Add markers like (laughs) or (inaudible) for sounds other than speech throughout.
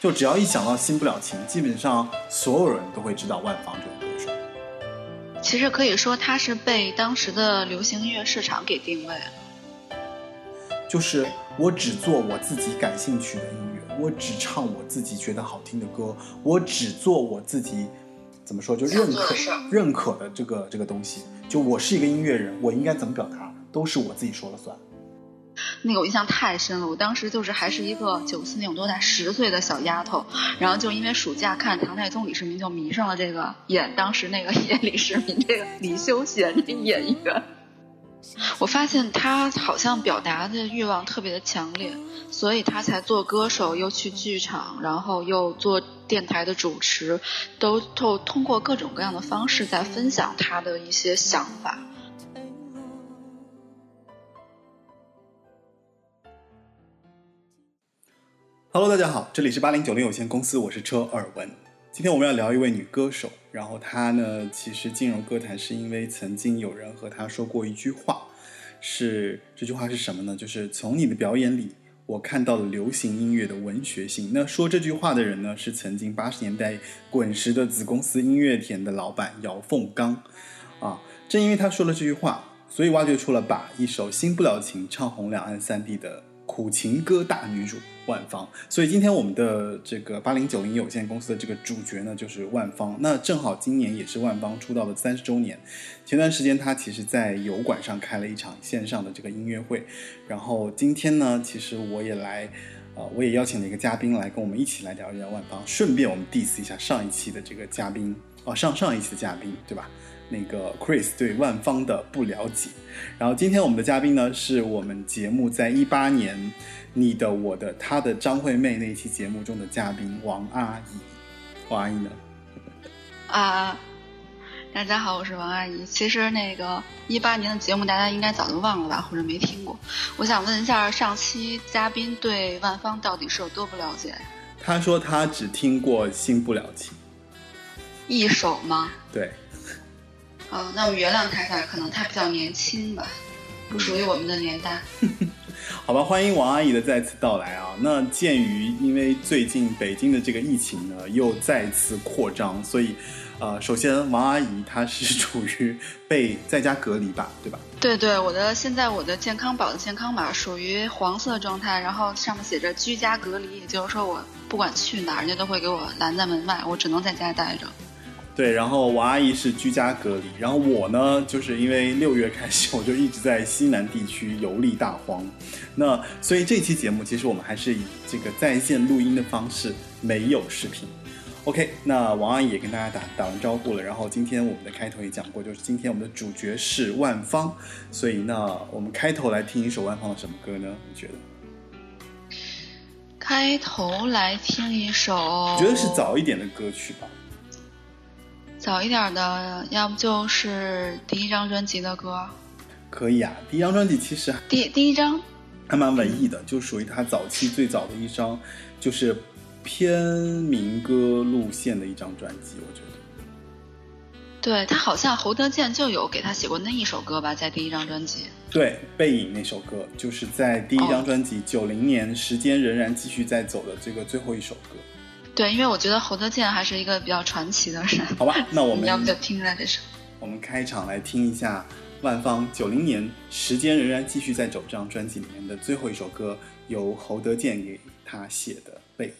就只要一想到《新不了情》，基本上所有人都会知道万芳这个歌手。其实可以说，他是被当时的流行音乐市场给定位了。就是我只做我自己感兴趣的音乐，我只唱我自己觉得好听的歌，我只做我自己怎么说就认可认可的这个这个东西。就我是一个音乐人，我应该怎么表达，都是我自己说了算。那个我印象太深了，我当时就是还是一个九四年我多大十岁的小丫头，然后就因为暑假看唐太宗李世民，就迷上了这个演当时那个演李世民这个李修贤这演员。我发现他好像表达的欲望特别的强烈，所以他才做歌手，又去剧场，然后又做电台的主持，都都通过各种各样的方式在分享他的一些想法。Hello，大家好，这里是八零九零有限公司，我是车尔文。今天我们要聊一位女歌手，然后她呢，其实进入歌坛是因为曾经有人和她说过一句话，是这句话是什么呢？就是从你的表演里，我看到了流行音乐的文学性。那说这句话的人呢，是曾经八十年代滚石的子公司音乐田的老板姚凤刚。啊，正因为他说了这句话，所以挖掘出了把一首《新不了情》唱红两岸三地的。苦情歌大女主万芳，所以今天我们的这个八零九零有限公司的这个主角呢，就是万芳。那正好今年也是万芳出道的三十周年。前段时间她其实在油管上开了一场线上的这个音乐会，然后今天呢，其实我也来，呃，我也邀请了一个嘉宾来跟我们一起来聊一聊万芳。顺便我们 diss 一下上一期的这个嘉宾，哦，上上一期的嘉宾，对吧？那个 Chris 对万芳的不了解，然后今天我们的嘉宾呢，是我们节目在一八年你的我的他的张惠妹那期节目中的嘉宾王阿姨，王阿姨呢？啊，大家好，我是王阿姨。其实那个一八年的节目大家应该早就忘了吧，或者没听过。我想问一下，上期嘉宾对万芳到底是有多不了解？他说他只听过《新不了情》一首吗？对。哦，那我们原谅他一下，可能他比较年轻吧，不属于我们的年代。(laughs) 好吧，欢迎王阿姨的再次到来啊。那鉴于因为最近北京的这个疫情呢又再次扩张，所以，呃，首先王阿姨她是处于被在家隔离吧，对吧？对对，我的现在我的健康宝的健康码属于黄色状态，然后上面写着居家隔离，也就是说我不管去哪儿，人家都会给我拦在门外，我只能在家待着。对，然后王阿姨是居家隔离，然后我呢，就是因为六月开始，我就一直在西南地区游历大荒，那所以这期节目其实我们还是以这个在线录音的方式，没有视频。OK，那王阿姨也跟大家打打完招呼了，然后今天我们的开头也讲过，就是今天我们的主角是万芳，所以那我们开头来听一首万芳的什么歌呢？你觉得？开头来听一首，我觉得是早一点的歌曲吧。早一点的，要不就是第一张专辑的歌，可以啊。第一张专辑其实第第一张还蛮文艺的，就属于他早期最早的一张，就是偏民歌路线的一张专辑，我觉得。对他好像侯德健就有给他写过那一首歌吧，在第一张专辑。对，背影那首歌就是在第一张专辑九零年《时间仍然继续在走》的这个最后一首歌。对，因为我觉得侯德健还是一个比较传奇的人。好吧，那我们要不就听来这首。我们开场来听一下万芳九零年《时间仍然继续在走》这张专辑里面的最后一首歌，由侯德健给他写的《背》。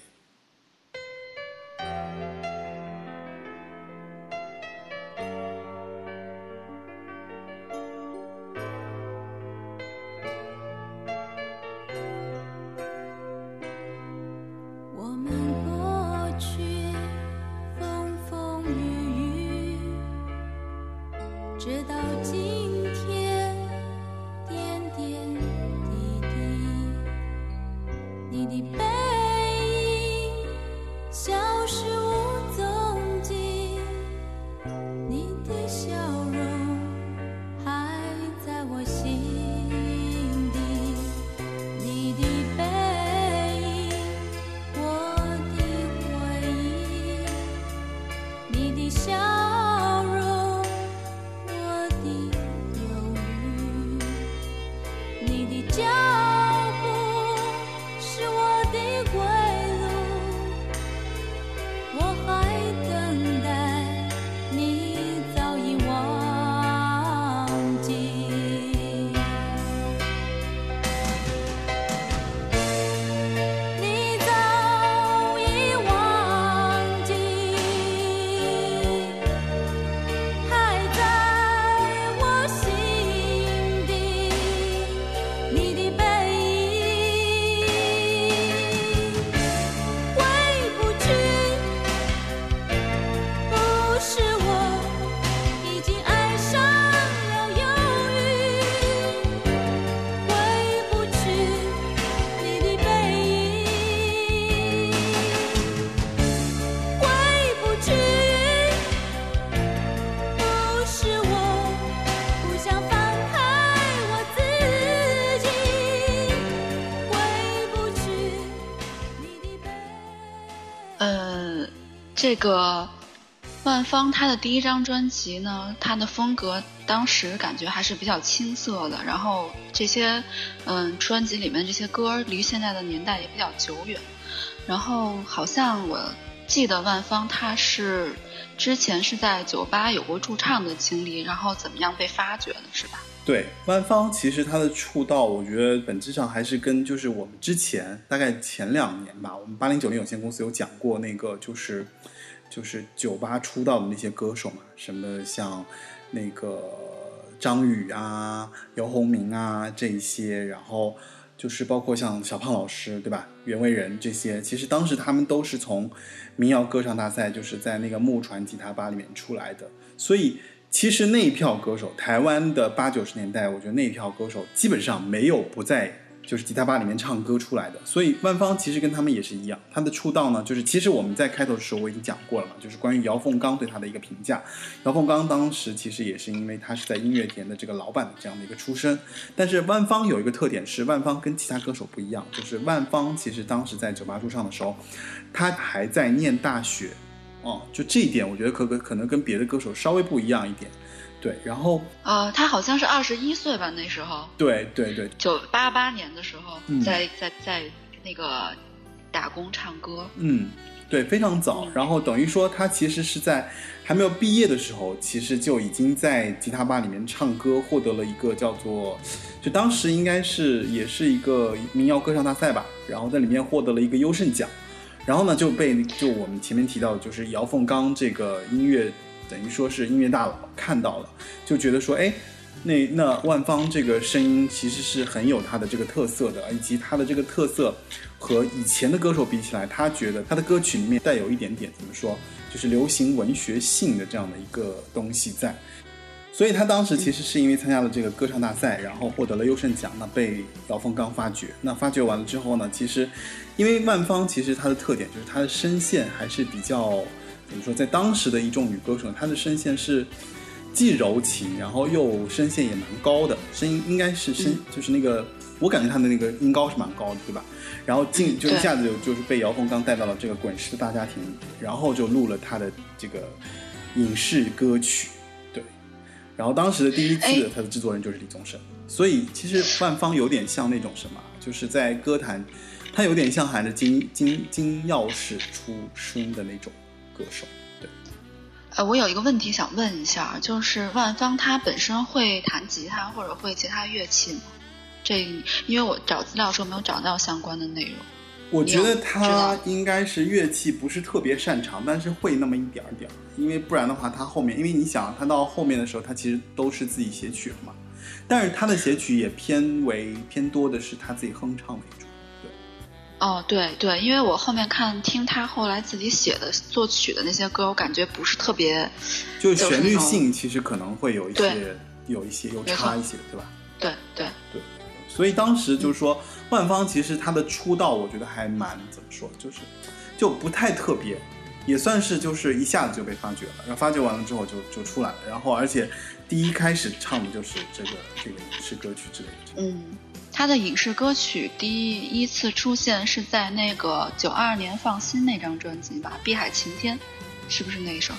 这个万芳她的第一张专辑呢，她的风格当时感觉还是比较青涩的，然后这些嗯专辑里面这些歌离现在的年代也比较久远，然后好像我记得万芳她是之前是在酒吧有过驻唱的经历，然后怎么样被发掘的，是吧？对，万芳其实她的出道，我觉得本质上还是跟就是我们之前大概前两年吧，我们八零九零有限公司有讲过那个就是就是酒吧出道的那些歌手嘛，什么像那个张宇啊、姚宏明啊这一些，然后就是包括像小胖老师对吧、袁惟仁这些，其实当时他们都是从民谣歌唱大赛就是在那个木船吉他吧里面出来的，所以。其实那一票歌手，台湾的八九十年代，我觉得那一票歌手基本上没有不在就是吉他吧里面唱歌出来的。所以万芳其实跟他们也是一样，他的出道呢，就是其实我们在开头的时候我已经讲过了嘛，就是关于姚凤刚对他的一个评价。姚凤刚当时其实也是因为他是在音乐田的这个老板的这样的一个出身，但是万芳有一个特点是，万芳跟其他歌手不一样，就是万芳其实当时在酒吧驻唱的时候，他还在念大学。哦，就这一点，我觉得可可可能跟别的歌手稍微不一样一点，对。然后啊，他好像是二十一岁吧，那时候。对对对。九八八年的时候，在在在那个打工唱歌。嗯，对，非常早。然后等于说，他其实是在还没有毕业的时候，其实就已经在吉他吧里面唱歌，获得了一个叫做，就当时应该是也是一个民谣歌唱大赛吧，然后在里面获得了一个优胜奖。然后呢，就被就我们前面提到，就是姚凤刚这个音乐，等于说是音乐大佬看到了，就觉得说，哎，那那万芳这个声音其实是很有他的这个特色的，以及他的这个特色和以前的歌手比起来，他觉得他的歌曲里面带有一点点怎么说，就是流行文学性的这样的一个东西在。所以他当时其实是因为参加了这个歌唱大赛，然后获得了优胜奖，那被姚凤刚发掘。那发掘完了之后呢，其实因为万芳其实她的特点就是她的声线还是比较怎么说，在当时的一众女歌手，她的声线是既柔情，然后又声线也蛮高的，声音应该是声就是那个我感觉她的那个音高是蛮高的，对吧？然后进就一下子就就是被姚凤刚带到了这个滚石的大家庭，然后就录了她的这个影视歌曲。对然后当时的第一次，他的制作人就是李宗盛，所以其实万芳有点像那种什么，就是在歌坛，他有点像含着金金金钥匙出生的那种歌手。对，呃，我有一个问题想问一下，就是万芳她本身会弹吉他或者会其他乐器吗？这因为我找资料时候没有找到相关的内容。我觉得他应该是乐器不是特别擅长，但是会那么一点儿点儿，因为不然的话，他后面，因为你想，他到后面的时候，他其实都是自己写曲了嘛，但是他的写曲也偏为偏多的是他自己哼唱为主，对。哦，对对，因为我后面看听他后来自己写的作曲的那些歌，我感觉不是特别，就旋律性其实可能会有一些，有一些有差一些，对吧？对对对，所以当时就是说。万芳其实她的出道，我觉得还蛮怎么说，就是就不太特别，也算是就是一下子就被发掘了。然后发掘完了之后就就出来了。然后而且第一开始唱的就是这个这个影视歌曲之类的。嗯，他的影视歌曲第一次出现是在那个九二年《放心》那张专辑吧，《碧海晴天》，是不是那一首？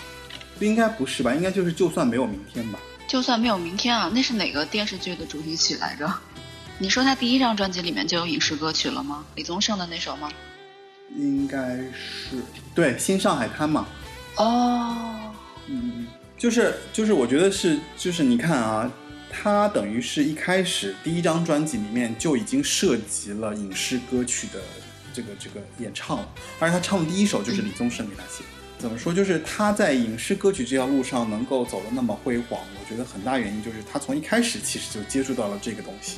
应该不是吧？应该就是就算没有明天吧。就算没有明天啊，那是哪个电视剧的主题曲来着？你说他第一张专辑里面就有影视歌曲了吗？李宗盛的那首吗？应该是对《新上海滩》嘛。哦，嗯，就是就是，我觉得是就是你看啊，他等于是一开始第一张专辑里面就已经涉及了影视歌曲的这个这个演唱了，而且他唱的第一首就是李宗盛给他写。怎么说？就是他在影视歌曲这条路上能够走得那么辉煌，我觉得很大原因就是他从一开始其实就接触到了这个东西。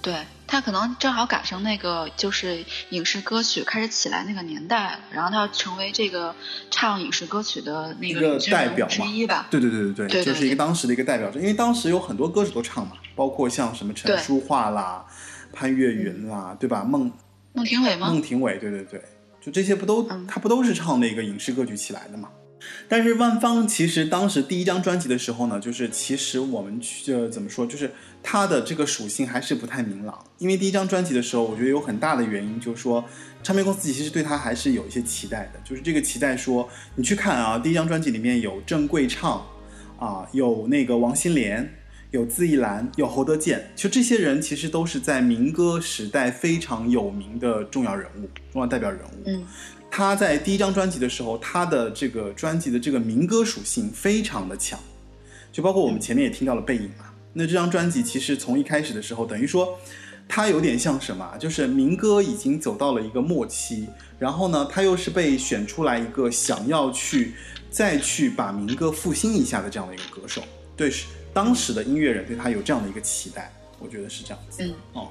对他可能正好赶上那个就是影视歌曲开始起来那个年代，然后他要成为这个唱影视歌曲的那个代表之一吧？对对对对对，就是一个当时的一个代表因为当时有很多歌手都唱嘛，包括像什么陈淑桦啦、潘越云啦，对吧？孟孟庭苇吗？孟庭苇，对对对，就这些不都他不都是唱那个影视歌曲起来的嘛？但是万芳其实当时第一张专辑的时候呢，就是其实我们去怎么说，就是它的这个属性还是不太明朗。因为第一张专辑的时候，我觉得有很大的原因就是说，唱片公司其实对他还是有一些期待的，就是这个期待说，你去看啊，第一张专辑里面有郑贵畅，啊，有那个王心莲，有字逸兰，有侯德健，就这些人其实都是在民歌时代非常有名的重要人物、重要代表人物。嗯，他在第一张专辑的时候，他的这个专辑的这个民歌属性非常的强，就包括我们前面也听到了背影嘛。那这张专辑其实从一开始的时候，等于说它有点像什么？就是民歌已经走到了一个末期，然后呢，他又是被选出来一个想要去再去把民歌复兴一下的这样的一个歌手。对，是当时的音乐人对他有这样的一个期待，我觉得是这样子。嗯哦，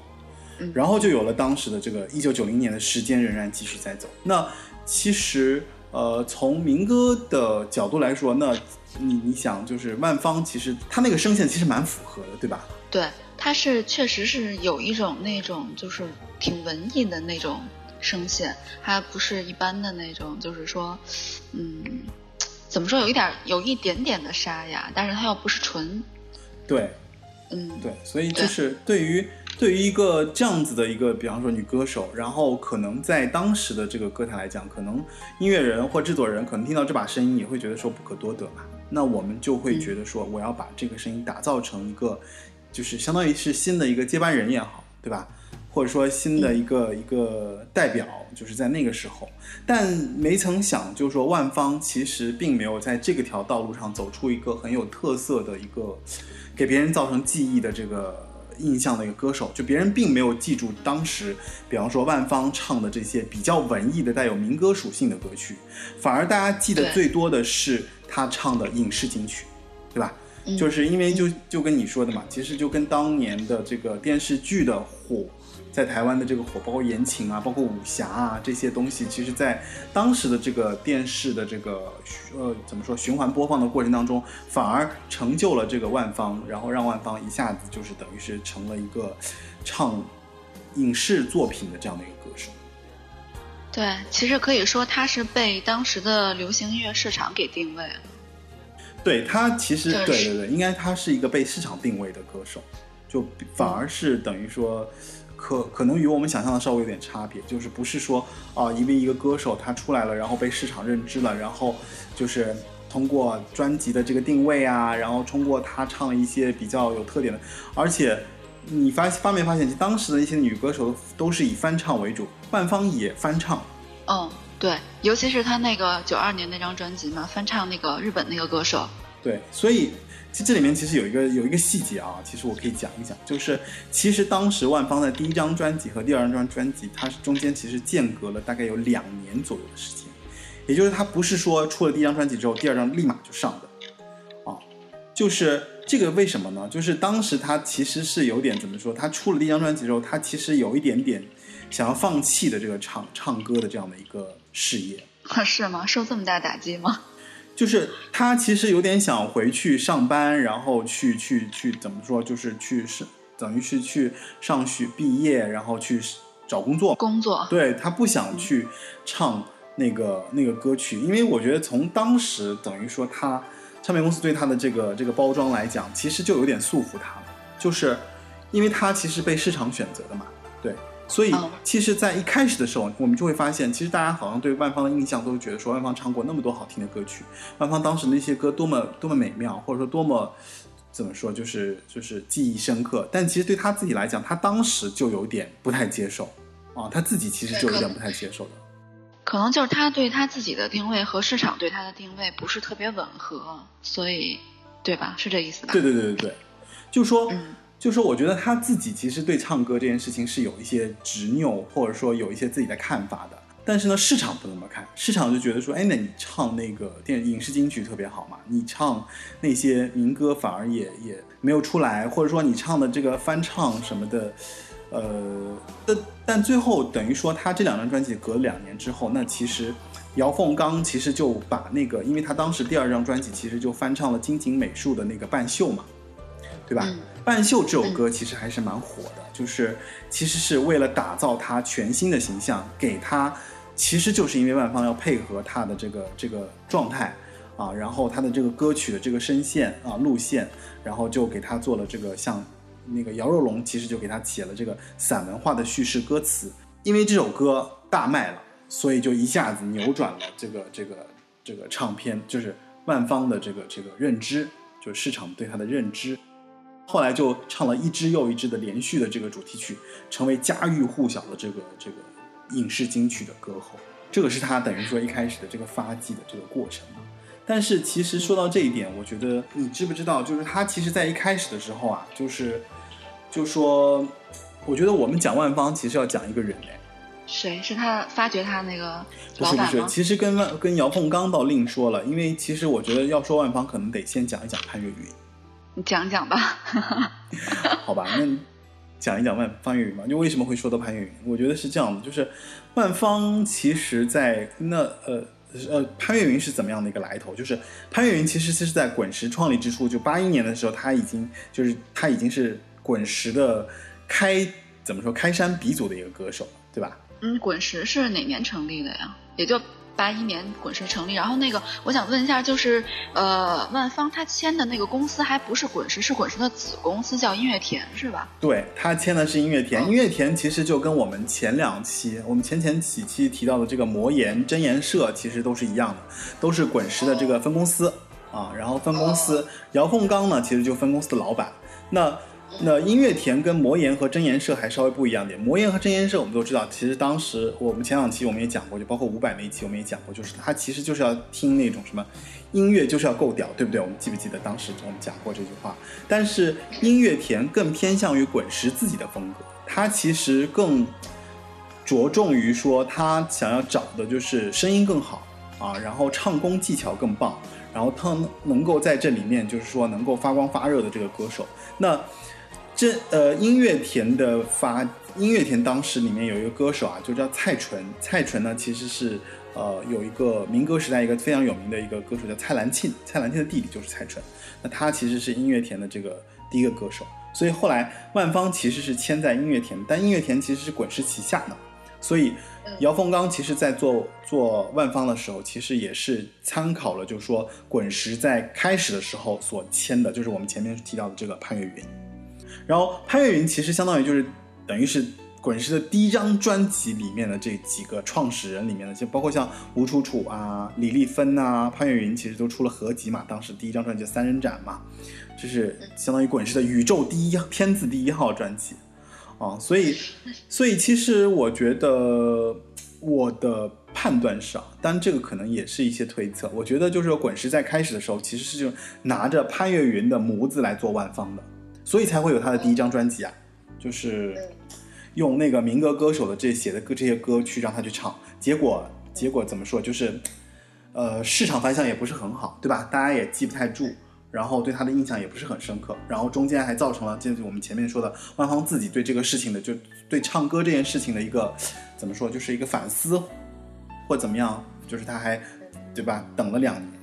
嗯然后就有了当时的这个一九九零年的时间仍然继续在走。那其实呃，从民歌的角度来说，那你你想，就是万芳其实她那个声线其实蛮符合的，对吧？对，她是确实是有一种那种就是挺文艺的那种声线，她不是一般的那种，就是说，嗯，怎么说，有一点儿有一点点的沙哑，但是她又不是纯，对。嗯，对，所以就是对于对于一个这样子的一个，比方说女歌手，然后可能在当时的这个歌坛来讲，可能音乐人或制作人可能听到这把声音也会觉得说不可多得嘛，那我们就会觉得说我要把这个声音打造成一个，就是相当于是新的一个接班人也好，对吧？或者说新的一个、一个代表，就是在那个时候，但没曾想，就是说万方其实并没有在这个条道路上走出一个很有特色的一个，给别人造成记忆的这个印象的一个歌手，就别人并没有记住当时，比方说万芳唱的这些比较文艺的、带有民歌属性的歌曲，反而大家记得最多的是他唱的影视金曲，对吧？嗯就是因为就就跟你说的嘛，其实就跟当年的这个电视剧的火，在台湾的这个火，包括言情啊，包括武侠啊这些东西，其实在当时的这个电视的这个呃怎么说循环播放的过程当中，反而成就了这个万芳，然后让万芳一下子就是等于是成了一个唱影视作品的这样的一个歌手。对，其实可以说他是被当时的流行音乐市场给定位了。对他其实对对对对，应该他是一个被市场定位的歌手，就反而是等于说，可可能与我们想象的稍微有点差别，就是不是说啊、因为一个歌手他出来了，然后被市场认知了，然后就是通过专辑的这个定位啊，然后通过他唱一些比较有特点的，而且你发发没发现，当时的一些女歌手都是以翻唱为主，万芳也翻唱。嗯，对，尤其是她那个九二年那张专辑嘛，翻唱那个日本那个歌手。对，所以其实这里面其实有一个有一个细节啊，其实我可以讲一讲，就是其实当时万芳的第一张专辑和第二张专辑，它是中间其实间隔了大概有两年左右的时间，也就是它不是说出了第一张专辑之后，第二张立马就上的，啊，就是这个为什么呢？就是当时他其实是有点怎么说，他出了第一张专辑之后，他其实有一点点想要放弃的这个唱唱歌的这样的一个事业。(laughs) 是吗？受这么大打击吗？(laughs) 就是他其实有点想回去上班，然后去去去怎么说，就是去是等于是去上学毕业，然后去找工作。工作。对他不想去唱那个那个歌曲，因为我觉得从当时等于说他唱片公司对他的这个这个包装来讲，其实就有点束缚他了，就是因为他其实被市场选择的嘛，对。所以嗯，其实，在一开始的时候，我们就会发现，其实大家好像对万芳的印象都是觉得说，万芳唱过那么多好听的歌曲，万芳当时那些歌多么多么美妙，或者说多么怎么说，就是就是记忆深刻。但其实对他自己来讲，他当时就有点不太接受啊，他自己其实就有点不太接受的。可能就是他对他自己的定位和市场对他的定位不是特别吻合，所以，对吧？是这意思吧？对对对对对，就说。嗯就说我觉得他自己其实对唱歌这件事情是有一些执拗，或者说有一些自己的看法的。但是呢，市场不那么看，市场就觉得说，哎，那你唱那个电影视金曲特别好嘛，你唱那些民歌反而也也没有出来，或者说你唱的这个翻唱什么的，呃，但但最后等于说他这两张专辑隔了两年之后，那其实姚凤刚其实就把那个，因为他当时第二张专辑其实就翻唱了金井美术的那个《半袖》嘛，对吧？嗯半袖这首歌其实还是蛮火的，就是其实是为了打造他全新的形象，给他，其实就是因为万芳要配合他的这个这个状态啊，然后他的这个歌曲的这个声线啊路线，然后就给他做了这个像那个姚若龙其实就给他写了这个散文化的叙事歌词，因为这首歌大卖了，所以就一下子扭转了这个这个这个唱片，就是万方的这个这个认知，就是市场对他的认知。后来就唱了一支又一支的连续的这个主题曲，成为家喻户晓的这个这个影视金曲的歌后。这个是他等于说一开始的这个发迹的这个过程嘛。但是其实说到这一点，我觉得你知不知道，就是他其实在一开始的时候啊，就是就说，我觉得我们讲万方其实要讲一个人哎，谁是他发掘他那个不是不是，其实跟万跟姚凤刚倒另说了，因为其实我觉得要说万方，可能得先讲一讲潘越云。你讲讲吧。(laughs) 好吧，那讲一讲万方越云吧。就为什么会说到潘越云？我觉得是这样的，就是万方其实在那呃。呃，潘越云是怎么样的一个来头？就是潘越云其实是在滚石创立之初，就八一年的时候，他已经就是他已经是滚石的开怎么说开山鼻祖的一个歌手，对吧？嗯，滚石是哪年成立的呀？也就。八一年滚石成立，然后那个我想问一下，就是呃，万芳他签的那个公司还不是滚石，是滚石的子公司，叫音乐田，是吧？对他签的是音乐田，音乐田其实就跟我们前两期，我们前前几期提到的这个魔岩真言社其实都是一样的，都是滚石的这个分公司啊。然后分公司，姚凤刚呢，其实就分公司的老板。那那音乐田跟魔岩和真言社还稍微不一样点。魔岩和真言社我们都知道，其实当时我们前两期我们也讲过，就包括五百那一期我们也讲过，就是他其实就是要听那种什么音乐就是要够屌，对不对？我们记不记得当时我们讲过这句话？但是音乐田更偏向于滚石自己的风格，他其实更着重于说他想要找的就是声音更好啊，然后唱功技巧更棒，然后他能够在这里面就是说能够发光发热的这个歌手。那这呃，音乐田的发音乐田当时里面有一个歌手啊，就叫蔡淳。蔡淳呢，其实是呃有一个民歌时代一个非常有名的一个歌手叫蔡澜庆，蔡澜庆的弟弟就是蔡淳。那他其实是音乐田的这个第一个歌手，所以后来万芳其实是签在音乐田，但音乐田其实是滚石旗下的。所以姚凤刚其实在做做万芳的时候，其实也是参考了，就是说滚石在开始的时候所签的，就是我们前面提到的这个潘越云。然后潘越云其实相当于就是等于是滚石的第一张专辑里面的这几个创始人里面的，就包括像吴楚楚啊、李丽芬呐、潘越云，其实都出了合集嘛。当时第一张专辑《三人展》嘛，就是相当于滚石的宇宙第一天字第一号专辑啊。所以，所以其实我觉得我的判断上，但这个可能也是一些推测。我觉得就是说滚石在开始的时候其实是就拿着潘越云的模子来做万方的。所以才会有他的第一张专辑啊，就是用那个民歌歌手的这写的歌这些歌去让他去唱，结果结果怎么说？就是，呃，市场反响也不是很好，对吧？大家也记不太住，然后对他的印象也不是很深刻，然后中间还造成了就是我们前面说的万芳自己对这个事情的，就对唱歌这件事情的一个怎么说，就是一个反思，或怎么样，就是他还对吧？等了两年。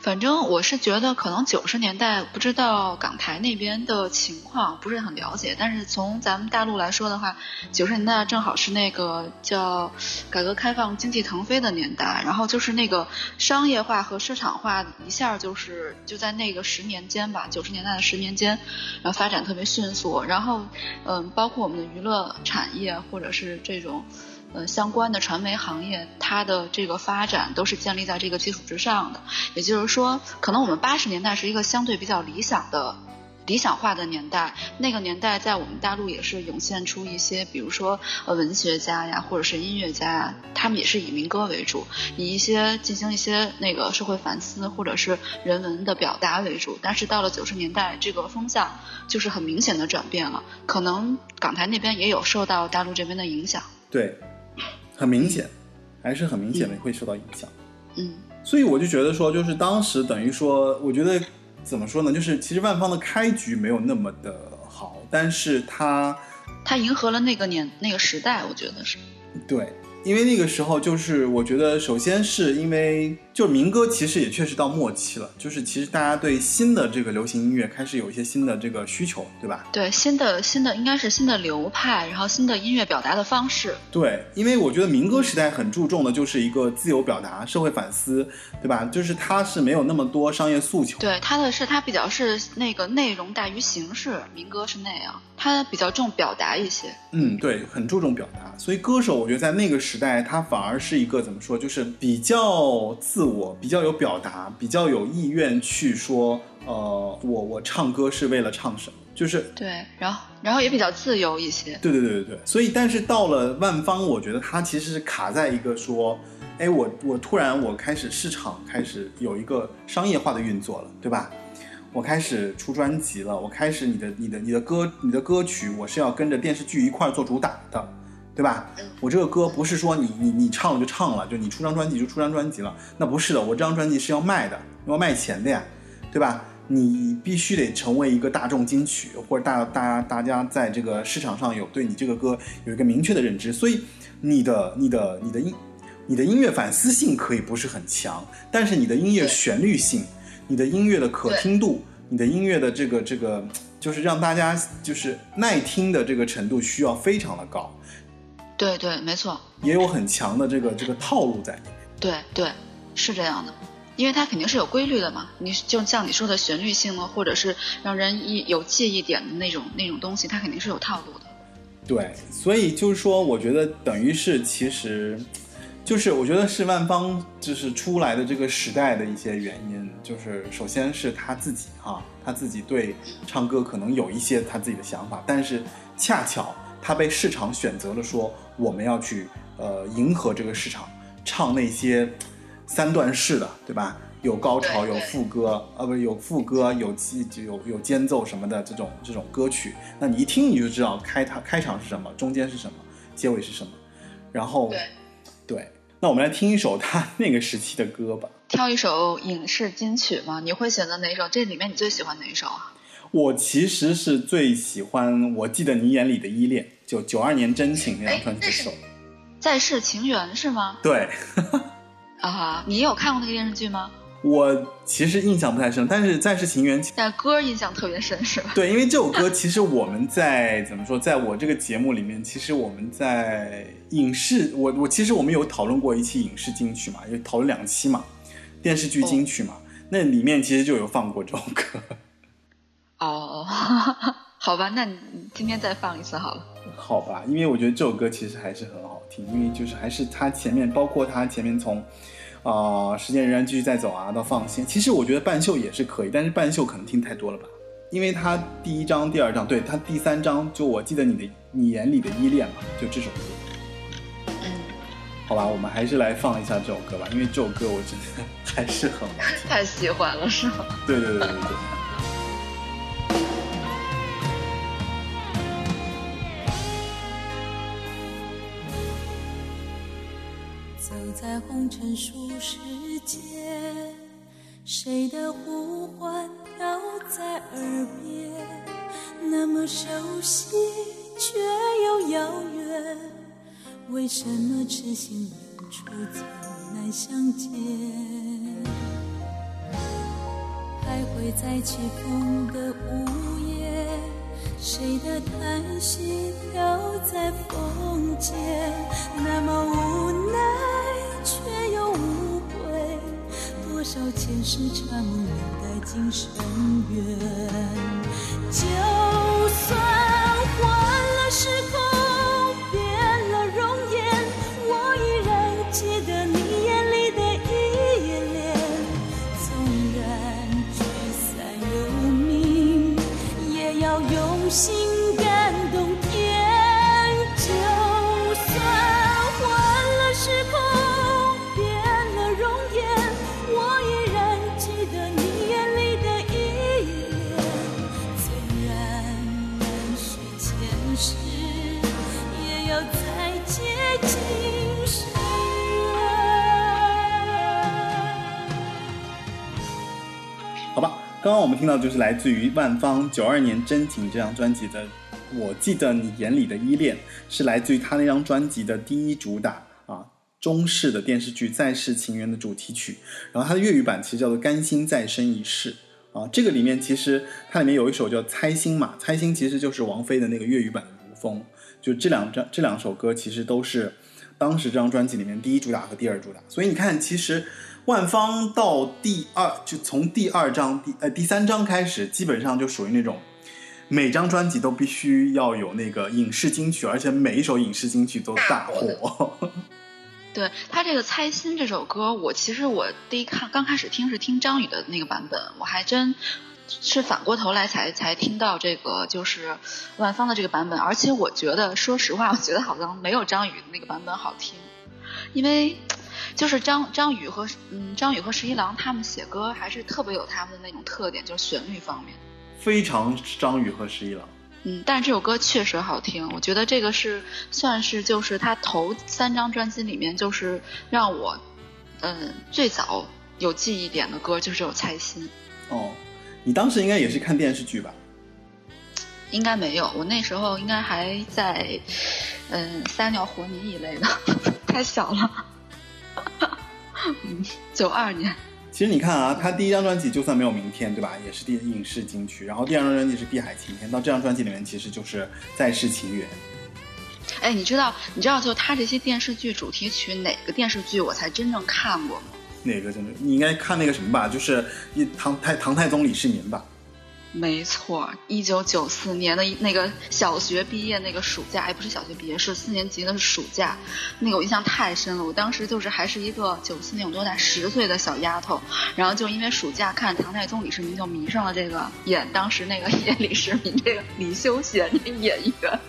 反正我是觉得，可能九十年代不知道港台那边的情况，不是很了解。但是从咱们大陆来说的话，九十年代正好是那个叫改革开放、经济腾飞的年代，然后就是那个商业化和市场化一下就是就在那个十年间吧，九十年代的十年间，然后发展特别迅速。然后，嗯，包括我们的娱乐产业或者是这种。呃，相关的传媒行业，它的这个发展都是建立在这个基础之上的。也就是说，可能我们八十年代是一个相对比较理想的、理想化的年代。那个年代，在我们大陆也是涌现出一些，比如说呃文学家呀，或者是音乐家呀，他们也是以民歌为主，以一些进行一些那个社会反思或者是人文的表达为主。但是到了九十年代，这个风向就是很明显的转变了。可能港台那边也有受到大陆这边的影响。对。很明显，还是很明显的会受到影响。嗯，所以我就觉得说，就是当时等于说，我觉得怎么说呢？就是其实万方的开局没有那么的好，但是他他迎合了那个年那个时代，我觉得是。对，因为那个时候就是我觉得，首先是因为就是民歌其实也确实到末期了，就是其实大家对新的这个流行音乐开始有一些新的这个需求，对吧？对，新的新的应该是新的流派，然后新的音乐表达的方式。对，因为我觉得民歌时代很注重的就是一个自由表达、社会反思，对吧？就是它是没有那么多商业诉求。对，它的是它比较是那个内容大于形式，民歌是那样，它比较重表达一些。嗯，对，很注重表达，所以歌手我觉得在那个时代，他反而是一个怎么说，就是比较自我、比较有表达、比较有意愿去说，呃，我我唱歌是为了唱什么，就是对，然后然后也比较自由一些。对对对对对，所以但是到了万芳，我觉得他其实是卡在一个说，哎，我我突然我开始市场开始有一个商业化的运作了，对吧？我开始出专辑了，我开始你的你的你的歌你的歌曲我是要跟着电视剧一块儿做主打的，对吧？我这个歌不是说你你你唱了就唱了，就你出张专辑就出张专辑了，那不是的，我这张专辑是要卖的，要卖钱的呀，对吧？你必须得成为一个大众金曲，或者大大大家在这个市场上有对你这个歌有一个明确的认知，所以你的你的你的音你的音乐反思性可以不是很强，但是你的音乐旋律性。你的音乐的可听度，你的音乐的这个这个，就是让大家就是耐听的这个程度需要非常的高。对对，没错。也有很强的这个这个套路在里面。对对，是这样的，因为它肯定是有规律的嘛。你就像你说的旋律性呢，或者是让人一有记忆点的那种那种东西，它肯定是有套路的。对，所以就是说，我觉得等于是其实。就是我觉得是万芳就是出来的这个时代的一些原因，就是首先是他自己哈，他自己对唱歌可能有一些他自己的想法，但是恰巧他被市场选择了，说我们要去呃迎合这个市场，唱那些三段式的，对吧？有高潮，有副歌，呃，不有副歌，有有有间奏什么的这种这种歌曲，那你一听你就知道开场开场是什么，中间是什么，结尾是什么，然后对。那我们来听一首他 (laughs) 那个时期的歌吧。挑一首影视金曲吗？你会选择哪首？这里面你最喜欢哪一首啊？我其实是最喜欢《我记得你眼里的依恋》，就九二年真情那张专辑的首。在世情缘是吗？对。(laughs) 啊，你有看过那个电视剧吗？我其实印象不太深，但是《再世情缘》但歌印象特别深，是吧？对，因为这首歌其实我们在怎么说，在我这个节目里面，其实我们在影视，我我其实我们有讨论过一期影视金曲嘛，有讨论两期嘛，电视剧金曲嘛，那里面其实就有放过这首歌。哦，(laughs) 好吧，那你今天再放一次好了。好吧，因为我觉得这首歌其实还是很好听，因为就是还是它前面，包括它前面从。啊，时间仍然继续在走啊，到放心。其实我觉得半袖也是可以，但是半袖可能听太多了吧，因为他第一章、第二章，对他第三章就我记得你的你眼里的依恋嘛，就这首歌。嗯，好吧，我们还是来放一下这首歌吧，因为这首歌我真的还是很太喜欢了，是吗？对对对对对。在红尘俗世间，谁的呼唤飘在耳边？那么熟悉却又遥远，为什么痴心人处总难相见？徘徊在起风的午夜，谁的叹息飘在风间？那么无奈。却又无悔，多少前世缠梦留待今生缘。就算心。刚刚我们听到就是来自于万芳九二年《真情》这张专辑的，我记得你眼里的依恋是来自于他那张专辑的第一主打啊，中式的电视剧《再世情缘》的主题曲，然后它的粤语版其实叫做《甘心再生一世》啊。这个里面其实它里面有一首叫《猜心》嘛，《猜心》其实就是王菲的那个粤语版的《如风》，就这两张这两首歌其实都是当时这张专辑里面第一主打和第二主打。所以你看，其实万芳到第二就从第二张第呃第三张开始，基本上就属于那种。每张专辑都必须要有那个影视金曲，而且每一首影视金曲都大火。对他这个《猜心》这首歌，我其实我第一看刚开始听是听张宇的那个版本，我还真是反过头来才才听到这个就是万芳的这个版本，而且我觉得说实话，我觉得好像没有张宇的那个版本好听，因为就是张张宇和嗯张宇和十一郎他们写歌还是特别有他们的那种特点，就是旋律方面。非常张宇和十一郎，嗯，但是这首歌确实好听，我觉得这个是算是就是他头三张专辑里面就是让我，嗯，最早有记忆点的歌就是有《猜心》。哦，你当时应该也是看电视剧吧？应该没有，我那时候应该还在，嗯，撒尿和泥一类的，(laughs) 太小了。(laughs) 嗯，九二年。其实你看啊，他第一张专辑就算没有明天，对吧？也是第影视金曲。然后第二张专辑是碧海晴天，到这张专辑里面其实就是再世情缘。哎，你知道，你知道，就他这些电视剧主题曲，哪个电视剧我才真正看过吗？哪个真正？你应该看那个什么吧，就是一唐太唐太宗李世民吧。没错，一九九四年的那个小学毕业那个暑假，哎，不是小学毕业，是四年级的暑假，那个我印象太深了。我当时就是还是一个九四年有多大十岁的小丫头，然后就因为暑假看唐太宗李世民，就迷上了这个演当时那个 (laughs) 演李世民这个李修贤这演员，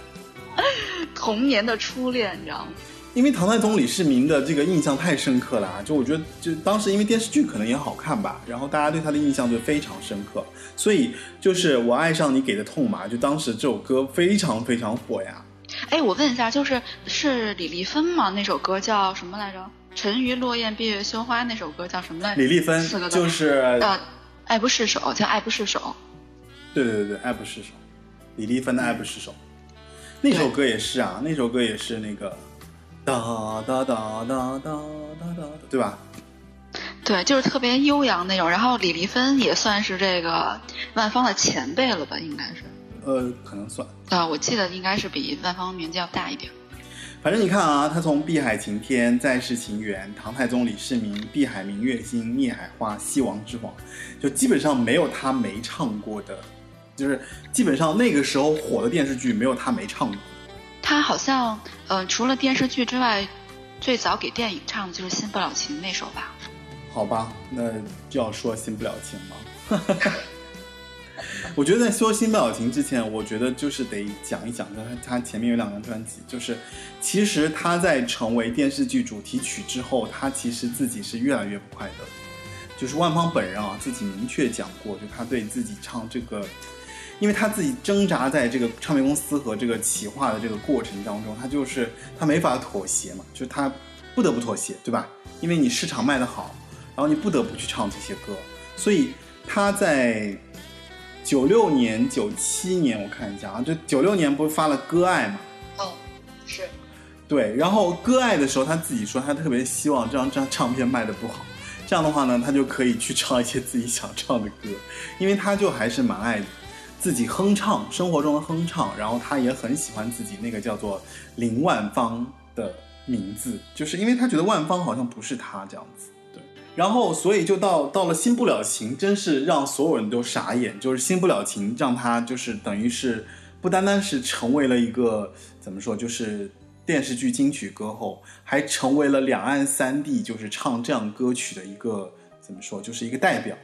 童年的初恋，你知道吗？因为唐太宗李世民的这个印象太深刻了啊！就我觉得，就当时因为电视剧可能也好看吧，然后大家对他的印象就非常深刻，所以就是我爱上你给的痛嘛，就当时这首歌非常非常火呀。哎，我问一下，就是是李丽芬吗？那首歌叫什么来着？沉鱼落雁闭月羞花那首歌叫什么来着？李丽芬，四个就是呃，爱不释手，叫爱不释手。对对对对，爱不释手，李丽芬的爱不释手，那首歌也是啊，那首歌也是那个。哒哒哒哒哒哒哒，对吧？对，就是特别悠扬那种。然后李丽芬也算是这个万芳的前辈了吧？应该是。呃，可能算。啊，我记得应该是比万芳年纪要大一点。反正你看啊，他从《碧海晴天》《再世情缘》《唐太宗李世民》《碧海明月心》《孽海花》《西王之皇》，就基本上没有他没唱过的，就是基本上那个时候火的电视剧没有他没唱过。他好像，呃，除了电视剧之外，最早给电影唱的就是《新不了情》那首吧？好吧，那就要说《新不了情》吗？(laughs) 我觉得在说《新不了情》之前，我觉得就是得讲一讲他他前面有两张专辑，就是其实他在成为电视剧主题曲之后，他其实自己是越来越不快乐。就是万芳本人啊，自己明确讲过，就他对自己唱这个。因为他自己挣扎在这个唱片公司和这个企划的这个过程当中，他就是他没法妥协嘛，就是他不得不妥协，对吧？因为你市场卖得好，然后你不得不去唱这些歌，所以他在九六年、九七年，我看一下啊，就九六年不是发了《割爱》嘛？哦，是。对，然后《割爱》的时候，他自己说他特别希望这张张唱片卖的不好，这样的话呢，他就可以去唱一些自己想唱的歌，因为他就还是蛮爱。自己哼唱生活中的哼唱，然后他也很喜欢自己那个叫做林万芳的名字，就是因为他觉得万芳好像不是他这样子，对。然后所以就到到了新不了情，真是让所有人都傻眼，就是新不了情让他就是等于是不单单是成为了一个怎么说，就是电视剧金曲歌后，还成为了两岸三地就是唱这样歌曲的一个怎么说，就是一个代表。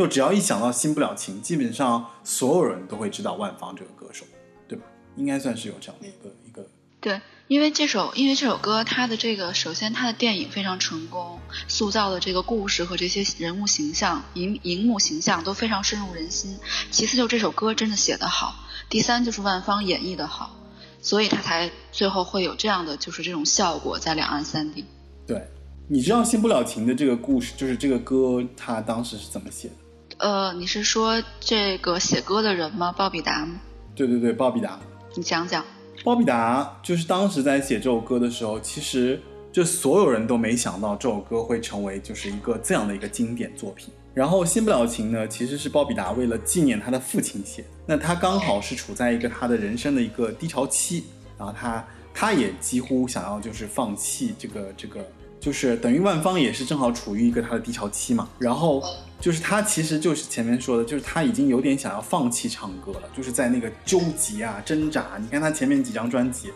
就只要一想到新不了情，基本上所有人都会知道万芳这个歌手，对吧？应该算是有这样的一个一个。对，因为这首因为这首歌，它的这个首先它的电影非常成功，塑造的这个故事和这些人物形象、荧荧幕形象都非常深入人心。其次就这首歌真的写得好，第三就是万芳演绎的好，所以他才最后会有这样的就是这种效果在两岸三地。对，你知道新不了情的这个故事，就是这个歌他当时是怎么写的？呃，你是说这个写歌的人吗？鲍比达吗？对对对，鲍比达。你讲讲。鲍比达就是当时在写这首歌的时候，其实就所有人都没想到这首歌会成为就是一个这样的一个经典作品。然后《新不了情》呢，其实是鲍比达为了纪念他的父亲写的。那他刚好是处在一个他的人生的一个低潮期，然后他他也几乎想要就是放弃这个这个，就是等于万芳也是正好处于一个他的低潮期嘛。然后就是他其实就是前面说的，就是他已经有点想要放弃唱歌了，就是在那个纠结啊挣扎。你看他前面几张专辑，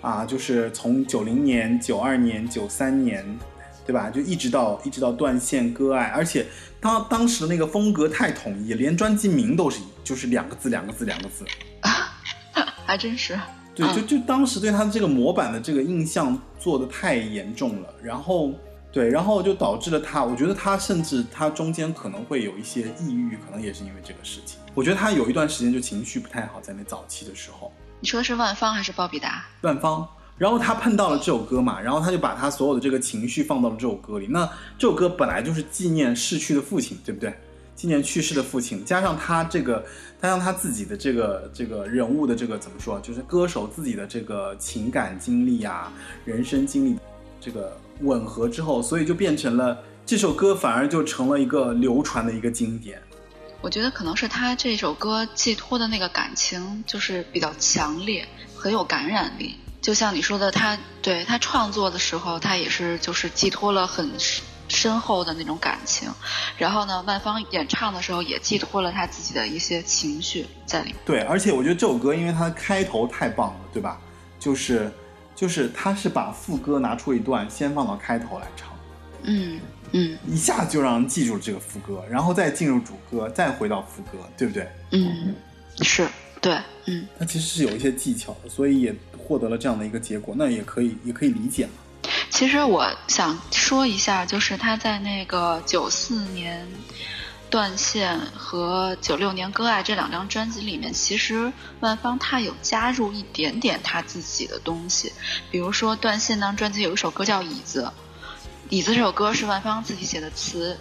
啊，就是从九零年、九二年、九三年。对吧？就一直到一直到断线割爱，而且他当时的那个风格太统一，连专辑名都是就是两个字两个字两个字啊，还真是。对，就就当时对他的这个模板的这个印象做的太严重了，然后对，然后就导致了他，我觉得他甚至他中间可能会有一些抑郁，可能也是因为这个事情。我觉得他有一段时间就情绪不太好，在那早期的时候。你说的是万芳还是鲍比达？万芳。然后他碰到了这首歌嘛，然后他就把他所有的这个情绪放到了这首歌里。那这首歌本来就是纪念逝去的父亲，对不对？今年去世的父亲，加上他这个，加上他自己的这个这个人物的这个怎么说，就是歌手自己的这个情感经历啊，人生经历，这个吻合之后，所以就变成了这首歌，反而就成了一个流传的一个经典。我觉得可能是他这首歌寄托的那个感情就是比较强烈，很有感染力。就像你说的，他对他创作的时候，他也是就是寄托了很深厚的那种感情，然后呢，万芳演唱的时候也寄托了他自己的一些情绪在里面。对，而且我觉得这首歌，因为它的开头太棒了，对吧？就是就是他是把副歌拿出一段，先放到开头来唱，嗯嗯，一下就让人记住了这个副歌，然后再进入主歌，再回到副歌，对不对？嗯，是。对，嗯，他其实是有一些技巧的，所以也获得了这样的一个结果，那也可以，也可以理解嘛。其实我想说一下，就是他在那个九四年断线和九六年割爱这两张专辑里面，其实万芳他有加入一点点他自己的东西，比如说断线那张专辑有一首歌叫椅子，椅子这首歌是万芳自己写的词。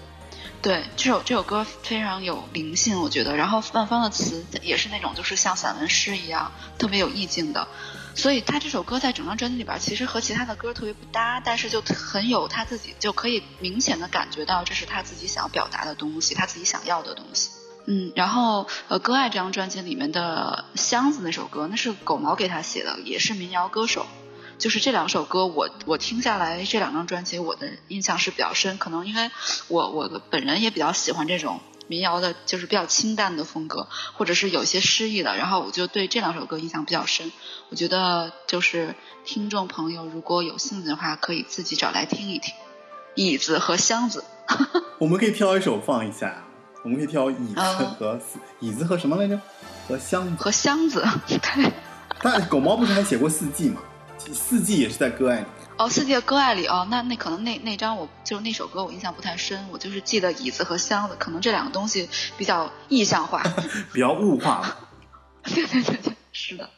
对这首这首歌非常有灵性，我觉得。然后万芳的词也是那种就是像散文诗一样，特别有意境的。所以他这首歌在整张专辑里边，其实和其他的歌特别不搭，但是就很有他自己，就可以明显的感觉到这是他自己想要表达的东西，他自己想要的东西。嗯，然后呃，歌爱这张专辑里面的箱子那首歌，那是狗毛给他写的，也是民谣歌手。就是这两首歌，我我听下来这两张专辑，我的印象是比较深。可能因为我我本人也比较喜欢这种民谣的，就是比较清淡的风格，或者是有些诗意的。然后我就对这两首歌印象比较深。我觉得就是听众朋友如果有兴趣的话，可以自己找来听一听。椅子和箱子，(laughs) 我们可以挑一首放一下。我们可以挑椅子和椅子和什么来着？和箱子和箱子。(laughs) 对。但狗毛不是还写过四季吗？四季也是在歌爱里哦，四季的歌爱里哦，那那可能那那张我就是那首歌我印象不太深，我就是记得椅子和箱子，可能这两个东西比较意象化，(laughs) 比较物化。(laughs) 对对对对，是的。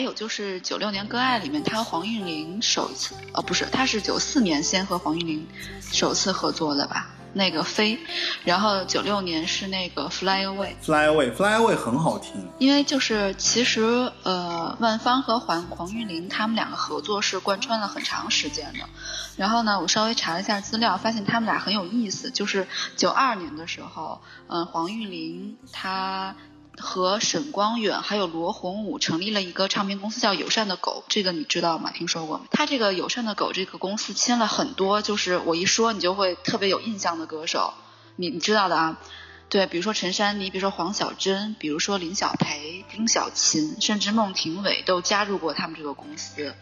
还有就是九六年《割爱》里面，他和黄韵玲首次，呃，不是，他是九四年先和黄韵玲首次合作的吧？那个飞，然后九六年是那个 Fly Away。Fly Away，Fly Away 很好听。因为就是其实呃，万芳和黄黄韵玲他们两个合作是贯穿了很长时间的。然后呢，我稍微查了一下资料，发现他们俩很有意思。就是九二年的时候，嗯、黄韵玲她和沈光远还有罗红武成立了一个唱片公司，叫友善的狗。这个你知道吗？听说过吗？他这个友善的狗这个公司签了很多，就是我一说你就会特别有印象的歌手，你你知道的啊。对，比如说陈珊妮，比如说黄小珍，比如说林小培、丁小琴，甚至孟庭苇都加入过他们这个公司。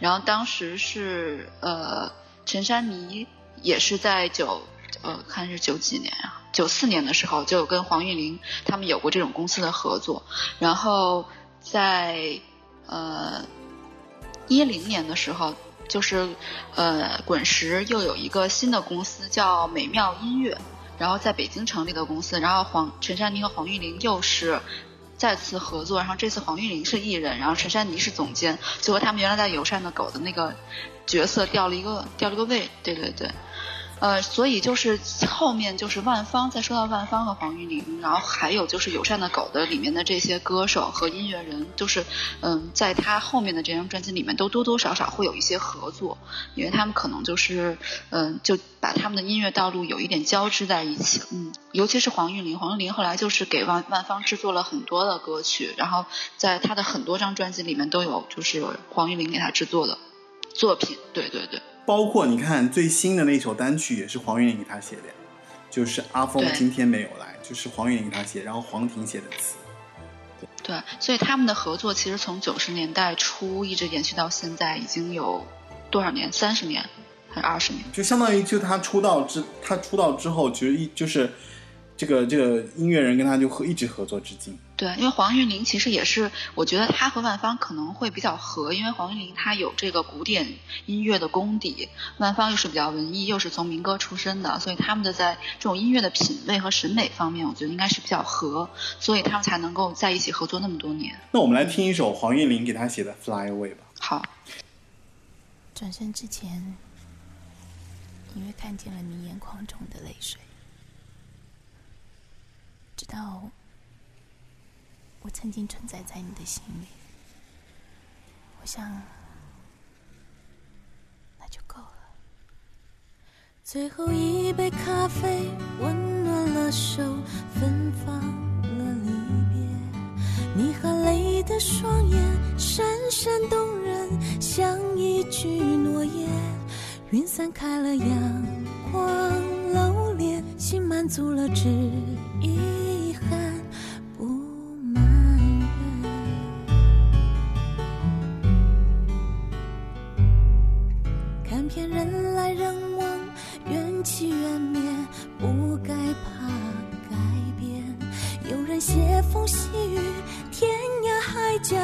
然后当时是呃，陈珊妮也是在九呃，看是九几年啊，九四年的时候就跟黄韵玲他们有过这种公司的合作。然后在呃一零年的时候，就是呃滚石又有一个新的公司叫美妙音乐。然后在北京成立的公司，然后黄陈珊妮和黄韵玲又是再次合作，然后这次黄韵玲是艺人，然后陈珊妮是总监，就和他们原来在友善的狗的那个角色调了一个调了个位，对对对。呃，所以就是后面就是万芳，再说到万芳和黄玉玲，然后还有就是友善的狗的里面的这些歌手和音乐人，就是嗯，在他后面的这张专辑里面都多多少少会有一些合作，因为他们可能就是嗯，就把他们的音乐道路有一点交织在一起，嗯，尤其是黄玉玲，黄玉玲后来就是给万万芳制作了很多的歌曲，然后在他的很多张专辑里面都有就是黄玉玲给他制作的作品，对对对。包括你看最新的那首单曲也是黄韵玲给他写的，就是阿峰今天没有来，就是黄韵玲给他写，然后黄婷写的词。对，所以他们的合作其实从九十年代初一直延续到现在，已经有多少年？三十年还是二十年？就相当于就他出道之他出道之后，其实一就是这个这个音乐人跟他就合一直合作至今。对，因为黄韵玲其实也是，我觉得她和万芳可能会比较合，因为黄韵玲她有这个古典音乐的功底，万芳又是比较文艺，又是从民歌出身的，所以他们的在这种音乐的品味和审美方面，我觉得应该是比较合，所以他们才能够在一起合作那么多年。那我们来听一首黄韵玲给他写的《Fly Away》吧。好，转身之前，隐约看见了你眼眶中的泪水，知道我曾经存在在你的心里。我想，那就够了。最后一杯咖啡温暖了手，芬芳了离别。你含泪的双眼闪闪动人，像一句诺言。云散开了阳光露脸，心满足了，只一人来人往，缘起缘灭，不该怕改变。有人斜风细雨，天涯海角，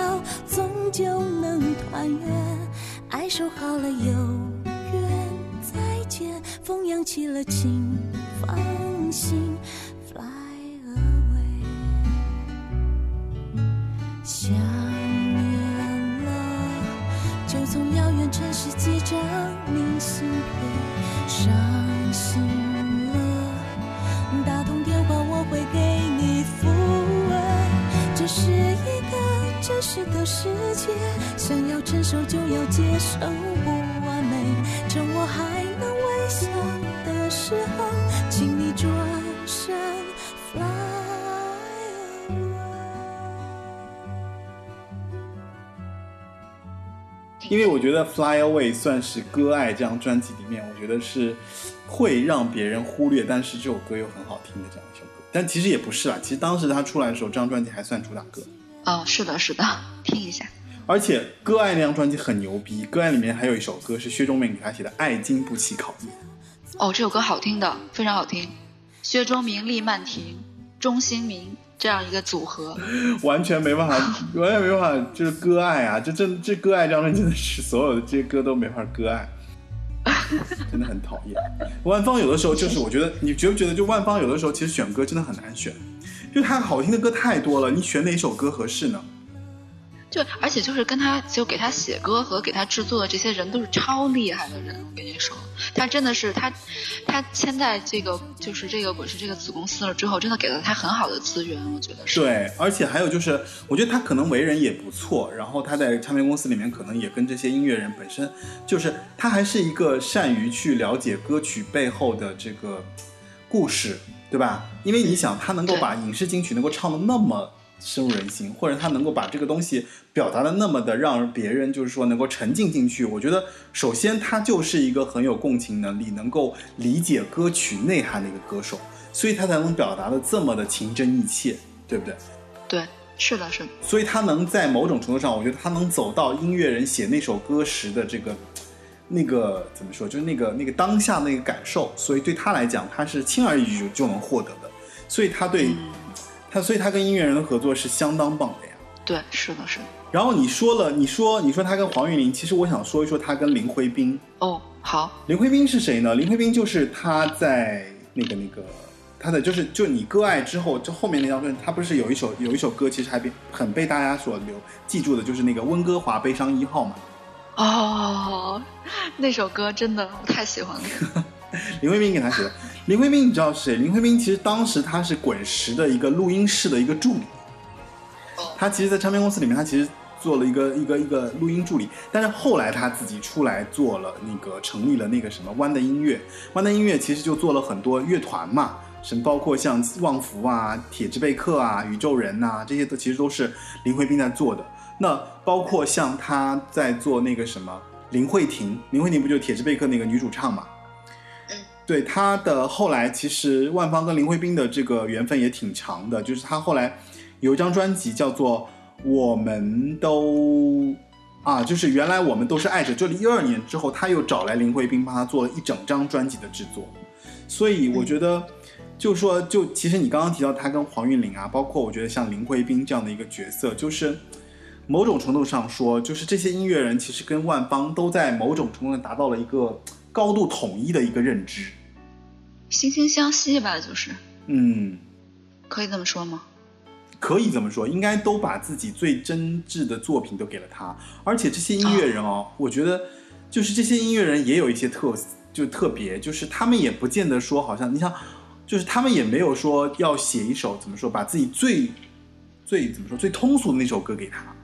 终究能团圆。爱说好了有缘再见，风扬起了，请放心，fly away。想全是几张明信片。伤心了，打通电话我会给你抚慰。这是一个真实的世界，想要承受就要接受不完美。趁我还能微笑的时候，因为我觉得《Fly Away》算是《割爱》这张专辑里面，我觉得是会让别人忽略，但是这首歌又很好听的这样一首歌。但其实也不是啦，其实当时他出来的时候，这张专辑还算主打歌。哦，是的，是的，听一下。而且《割爱》那张专辑很牛逼，《割爱》里面还有一首歌是薛忠明给他写的《爱经不起考验》。哦，这首歌好听的，非常好听。薛忠明、厉曼婷、钟兴民这样一个组合，(laughs) 完全没办法，完全没办法，就是割爱啊！这真这割爱这张专辑真的是所有的这些歌都没法割爱，(laughs) 真的很讨厌。万芳有的时候就是，我觉得你觉不觉得，就万芳有的时候其实选歌真的很难选，就他好听的歌太多了，你选哪首歌合适呢？对，而且就是跟他就给他写歌和给他制作的这些人都是超厉害的人，我跟你说，他真的是他，他签在这个就是这个滚石这个子公司了之后，真的给了他很好的资源，我觉得是。对，而且还有就是，我觉得他可能为人也不错，然后他在唱片公司里面可能也跟这些音乐人本身，就是他还是一个善于去了解歌曲背后的这个故事，对吧？因为你想，他能够把影视金曲能够唱的那么深入人心，或者他能够把这个东西表达的那么的让别人就是说能够沉浸进去，我觉得首先他就是一个很有共情能力，能够理解歌曲内涵的一个歌手，所以他才能表达的这么的情真意切，对不对？对，是的，是的，所以他能在某种程度上，我觉得他能走到音乐人写那首歌时的这个那个怎么说，就是那个那个当下那个感受，所以对他来讲，他是轻而易举就能获得的。所以他对、他，所以他跟音乐人的合作是相当棒的呀。对，是的，是的。然后你说了，你说你说他跟黄韵玲，其实我想说一说他跟林徽斌。哦，好，林徽斌是谁呢？林徽斌就是他在那个那个他的就是就你割爱之后，就后面那张专辑，他不是有一首有一首歌，其实还被很被大家所留记住的，就是那个温哥华悲伤一号嘛。哦，那首歌真的我太喜欢了。(laughs) (laughs) 林徽斌给他写的。林徽斌你知道谁？林徽斌其实当时他是滚石的一个录音室的一个助理，他其实，在唱片公司里面，他其实做了一个一个一个录音助理，但是后来他自己出来做了那个成立了那个什么湾的音乐，湾的音乐其实就做了很多乐团嘛，什么包括像旺福啊、铁之贝克啊、宇宙人呐、这些都其实都是林徽斌在做的。那包括像他在做那个什么林慧婷，林慧婷不就铁之贝克那个女主唱嘛？对他的后来，其实万芳跟林徽斌的这个缘分也挺长的，就是他后来有一张专辑叫做《我们都》啊，就是原来我们都是爱着，就是一二年之后，他又找来林徽斌帮他做了一整张专辑的制作，所以我觉得，就是说，就其实你刚刚提到他跟黄韵玲啊，包括我觉得像林徽斌这样的一个角色，就是某种程度上说，就是这些音乐人其实跟万芳都在某种程度上达到了一个高度统一的一个认知。惺惺相惜吧，就是嗯，可以这么说吗？可以这么说，应该都把自己最真挚的作品都给了他。而且这些音乐人哦，我觉得就是这些音乐人也有一些特就特别，就是他们也不见得说好像你想，就是他们也没有说要写一首怎么说，把自己最最怎么说最通俗的那首歌给他。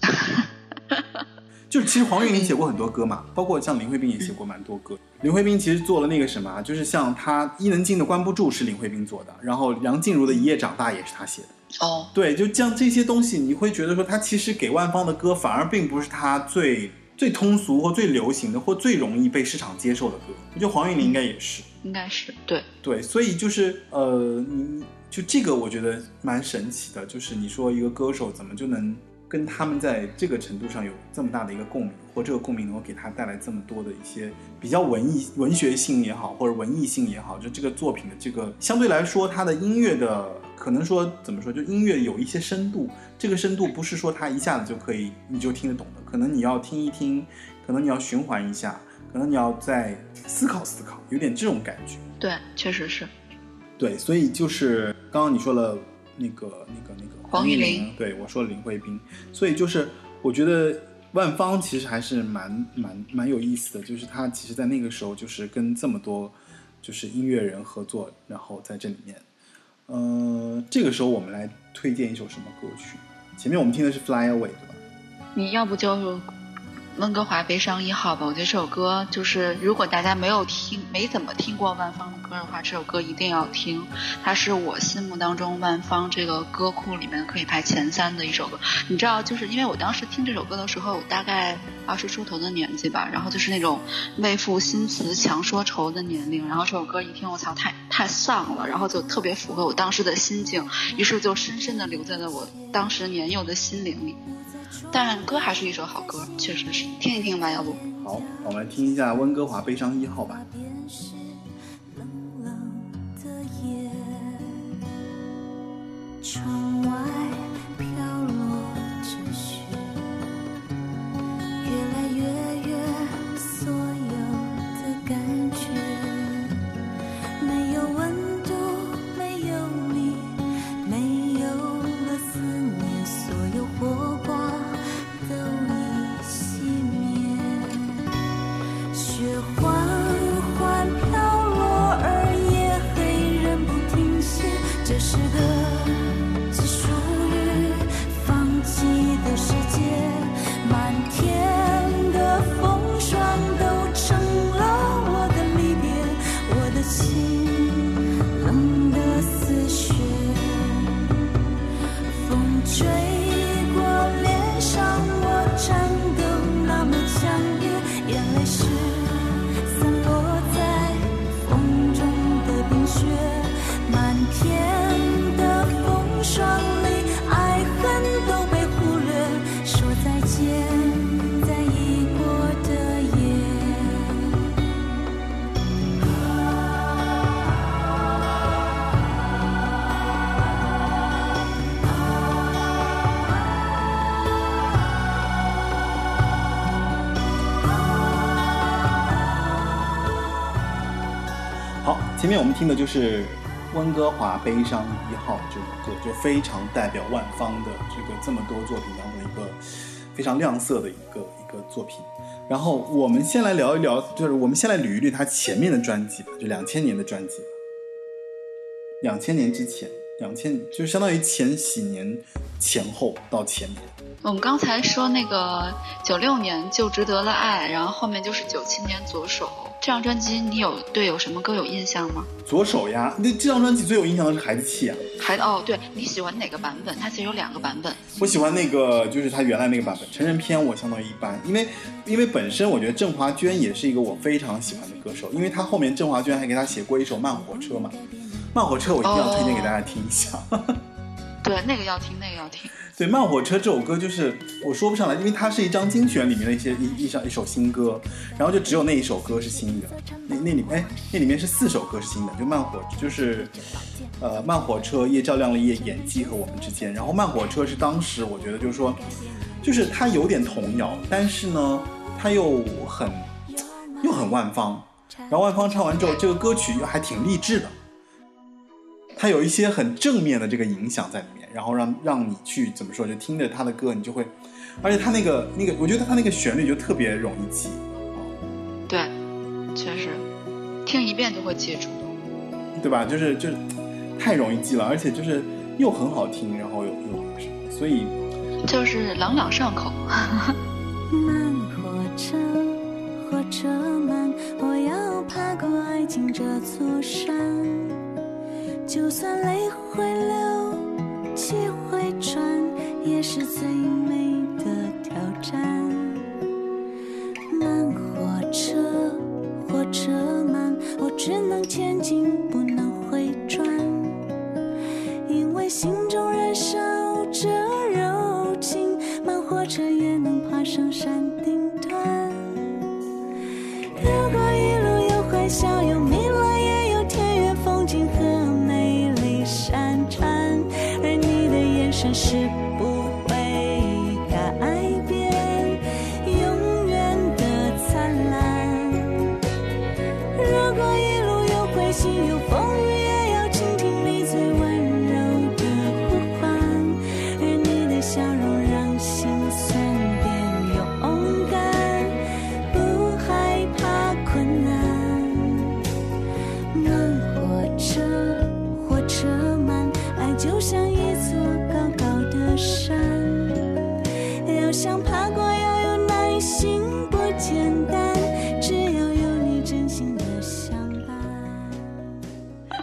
(laughs) 就是其实黄韵玲写过很多歌嘛，包括像林慧斌也写过蛮多歌。林慧斌其实做了那个什么啊，就是像他伊能静的《关不住》是林慧斌做的，然后梁静茹的《一夜长大》也是他写的。哦，对，就像这些东西，你会觉得说他其实给万芳的歌反而并不是他最最通俗或最流行的或最容易被市场接受的歌。我觉得黄韵玲应该也是。应该是对，对，所以就是呃，你就这个我觉得蛮神奇的，就是你说一个歌手怎么就能跟他们在这个程度上有这么大的一个共鸣，或这个共鸣能够给他带来这么多的一些比较文艺、文学性也好，或者文艺性也好，就这个作品的这个相对来说，它的音乐的可能说怎么说，就音乐有一些深度，这个深度不是说他一下子就可以你就听得懂的，可能你要听一听，可能你要循环一下，可能你要再思考思考，有点这种感觉。对，确实是。对，所以就是刚刚你说了那个那个那个黄玉玲玲，对我说林慧斌，所以就是我觉得万芳其实还是蛮蛮蛮有意思的，就是她其实在那个时候就是跟这么多就是音乐人合作，然后在这里面，呃，这个时候我们来推荐一首什么歌曲？前面我们听的是《Fly Away》，对吧？你要不就温哥华悲伤一号吧？我觉得这首歌就是，如果大家没有听、没怎么听过万芳的歌的话，这首歌一定要听。它是我心目当中万芳这个歌库里面可以排前三的一首歌。你知道，就是因为我当时听这首歌的时候，我大概二十出头的年纪吧，然后就是那种为赋新词强说愁的年龄。然后这首歌一听，我操，太太丧了，然后就特别符合我当时的心境，于是就深深的留在了我当时年幼的心灵里。但歌还是一首好歌，确实是听一听吧，要不？好，我们来听一下温哥华悲伤一号吧。冷冷的夜，窗外面我们听的就是温哥华悲伤一号这首歌，就非常代表万芳的这个这么多作品当中一个非常亮色的一个一个作品。然后我们先来聊一聊，就是我们先来捋一捋他前面的专辑吧，就两千年的专辑。两千年之前，两千就相当于前几年前后到前年。我们刚才说那个九六年就值得了爱，然后后面就是九七年左手这张专辑，你有对有什么歌有印象吗？左手呀，那这张专辑最有印象的是《孩子气》啊。孩子哦，对你喜欢哪个版本？它其实有两个版本。我喜欢那个，就是他原来那个版本，成人片我相当于一般，因为因为本身我觉得郑华娟也是一个我非常喜欢的歌手，因为他后面郑华娟还给他写过一首《慢火车》嘛，《慢火车》我一定要推荐给大家听一下。(laughs) 对，那个要听，那个要听。对，《慢火车》这首歌就是我说不上来，因为它是一张精选里面的一些一一首一首新歌，然后就只有那一首歌是新的，那那里哎那里面是四首歌是新的，就慢火就是呃慢火车夜照亮了夜演技和我们之间，然后慢火车是当时我觉得就是说，就是它有点童谣，但是呢它又很又很万芳，然后万芳唱完之后，这个歌曲又还挺励志的。它有一些很正面的这个影响在里面，然后让让你去怎么说，就听着他的歌，你就会，而且他那个那个，我觉得他那个旋律就特别容易记，对，确实，听一遍就会记住，对吧？就是就是太容易记了，而且就是又很好听，然后又又什么，所以就是朗朗上口。慢火车，火车慢，我要爬过爱情这座山。就算泪会流，气会转，也是最美的挑战。慢火车，火车慢，我只能前进，不能回转，因为心中燃烧着柔情，慢火车也能爬上山顶端。如果一路有欢笑，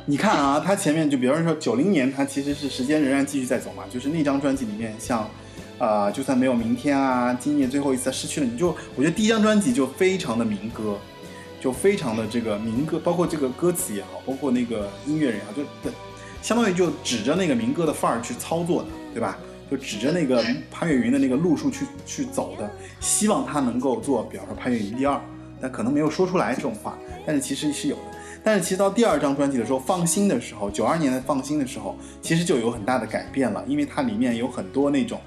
你看啊，他前面就比方说九零年，他其实是时间仍然继续在走嘛，就是那张专辑里面像。啊、就算没有明天啊，今夜最后一次失去了你就，我觉得第一张专辑就非常的民歌，就非常的这个民歌，包括这个歌词也好，包括那个音乐人也好，就相当于就指着那个民歌的范儿去操作的，对吧？就指着那个潘越云的那个路数去去走的，希望他能够做，比方说潘越云第二，但可能没有说出来这种话，但是其实是有的。但是其实到第二张专辑的时候，《放心》的时候，九二年的《放心》的时候，其实就有很大的改变了，因为它里面有很多那种，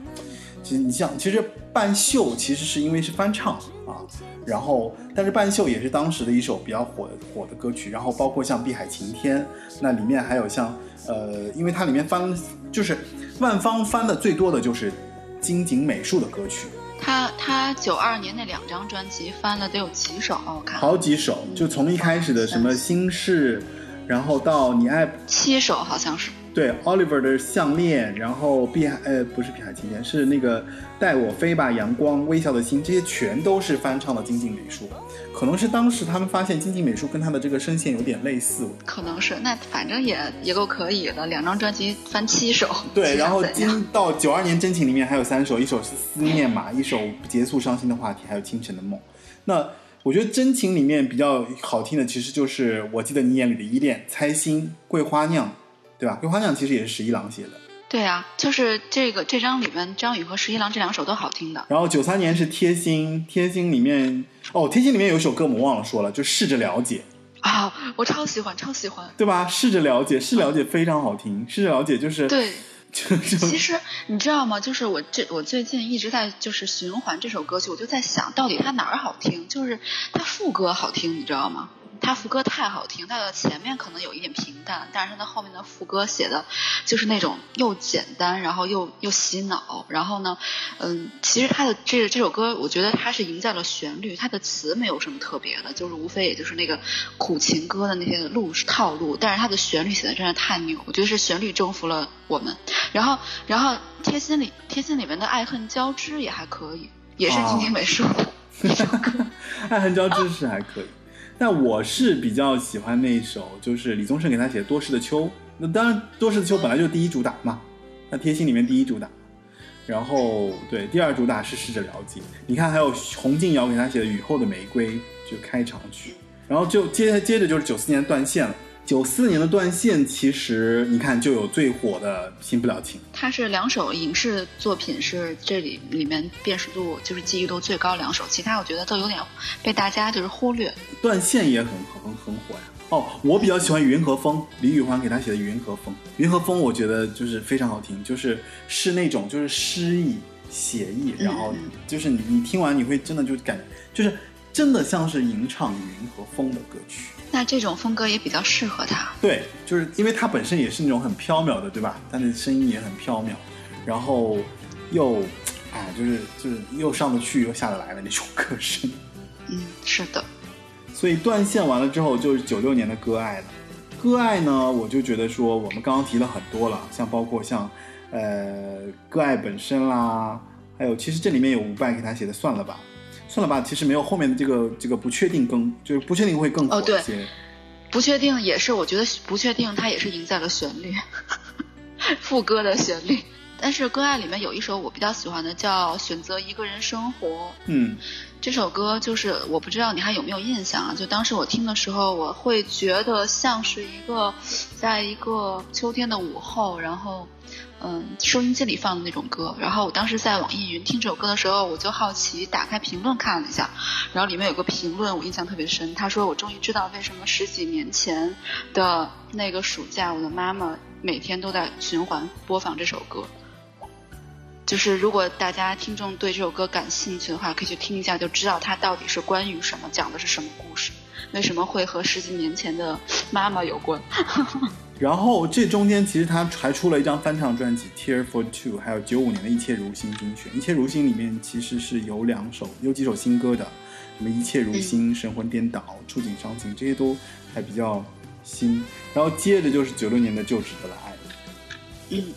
其实你像，其实半袖其实是因为是翻唱啊，然后但是半袖也是当时的一首比较火火的歌曲，然后包括像《碧海晴天》，那里面还有像呃，因为它里面翻就是万芳翻的最多的就是金井美术的歌曲，他他九二年那两张专辑翻了得有几首啊？我看好几首，就从一开始的什么心事，然后到你爱七首好像是。对 Oliver 的项链，然后碧海呃不是碧海晴天，是那个带我飞吧阳光微笑的心，这些全都是翻唱的金靖美术，可能是当时他们发现经济美术跟他的这个声线有点类似，可能是，那反正也也够可以的，两张专辑翻七首。对，然后今到九二年真情里面还有三首，一首是思念嘛，一首结束伤心的话题，还有清晨的梦。那我觉得真情里面比较好听的，其实就是我记得你眼里的依恋、猜心、桂花酿，对吧？桂花酿其实也是十一郎写的。对啊，就是这个这张里面张宇和十一郎这两首都好听的。然后九三年是贴心，贴心里面哦，贴心里面有一首歌我们忘了说了，就试着了解，啊、我超喜欢，超喜欢。对吧？试着了解，试了解非常好听，试着了解就是对，就就其实你知道吗？就是我这我最近一直在就是循环这首歌曲，我就在想到底它哪儿好听？就是它副歌好听，你知道吗？他副歌太好听，他的前面可能有一点平淡，但是他的后面的副歌写的就是那种又简单，然后又又洗脑。然后呢，嗯，其实他的这这首歌，我觉得他是赢在了旋律，他的词没有什么特别的，就是无非也就是那个苦情歌的那些路套路，但是他的旋律写的真的太牛，我觉得是旋律征服了我们。然后，然后贴心里贴心里面的爱恨交织也还可以，也是金晶美术的。(laughs) 爱恨交织是还可以，那我是比较喜欢那一首，就是李宗盛给他写的《多事的秋》。那当然，《多事的秋》本来就是第一主打嘛，那贴心里面第一主打。然后对，第二主打是试着了解。你看，还有洪敬尧给他写的《雨后的玫瑰》就开场曲。然后就接接着就是九四年断线了。九四年的断线，其实你看就有最火的《新不了情》，它是两首影视作品，是这里里面辨识度就是记忆度最高两首，其他我觉得都有点被大家就是忽略。断线也很很很火呀。哦，我比较喜欢《云和风》，李宇欢给他写的《云和风》，《云和风》我觉得就是非常好听，就是是那种就是诗意写意，然后就是你你听完你会真的就感就是真的像是吟唱《云和风》的歌曲。那这种风格也比较适合他。对，就是因为他本身也是那种很飘渺的，对吧？他的声音也很飘渺，然后又，哎，就是就是又上得去又下得来的那种歌声。嗯，是的。所以断线完了之后，就是九六年的割爱了。歌爱呢，我就觉得说，我们刚刚提了很多了，像包括像，呃，割爱本身啦，还有其实这里面有伍佰给他写的算了吧。算了吧，其实没有后面的这个这个不确定更，就是不确定会更火一些。不确定也是，我觉得不确定它也是赢在了旋律，(laughs) 副歌的旋律。但是歌爱里面有一首我比较喜欢的，叫《选择一个人生活》。嗯，这首歌就是我不知道你还有没有印象啊？就当时我听的时候，我会觉得像是一个在一个秋天的午后，然后。嗯，收音机里放的那种歌，然后我当时在网易云听这首歌的时候，我就好奇打开评论看了一下，然后里面有个评论我印象特别深，他说我终于知道为什么十几年前的那个暑假，我的妈妈每天都在循环播放这首歌。就是如果大家听众对这首歌感兴趣的话，可以去听一下，就知道它到底是关于什么，讲的是什么故事，为什么会和十几年前的妈妈有关。然后这中间其实他还出了一张翻唱专辑《Tear for Two》，还有九五年的一切如新精选。一切如新里面其实是有两首，有几首新歌的，什么一切如新、神魂颠倒、触景伤情，这些都还比较新。然后接着就是九六年的《就值得了爱》。嗯，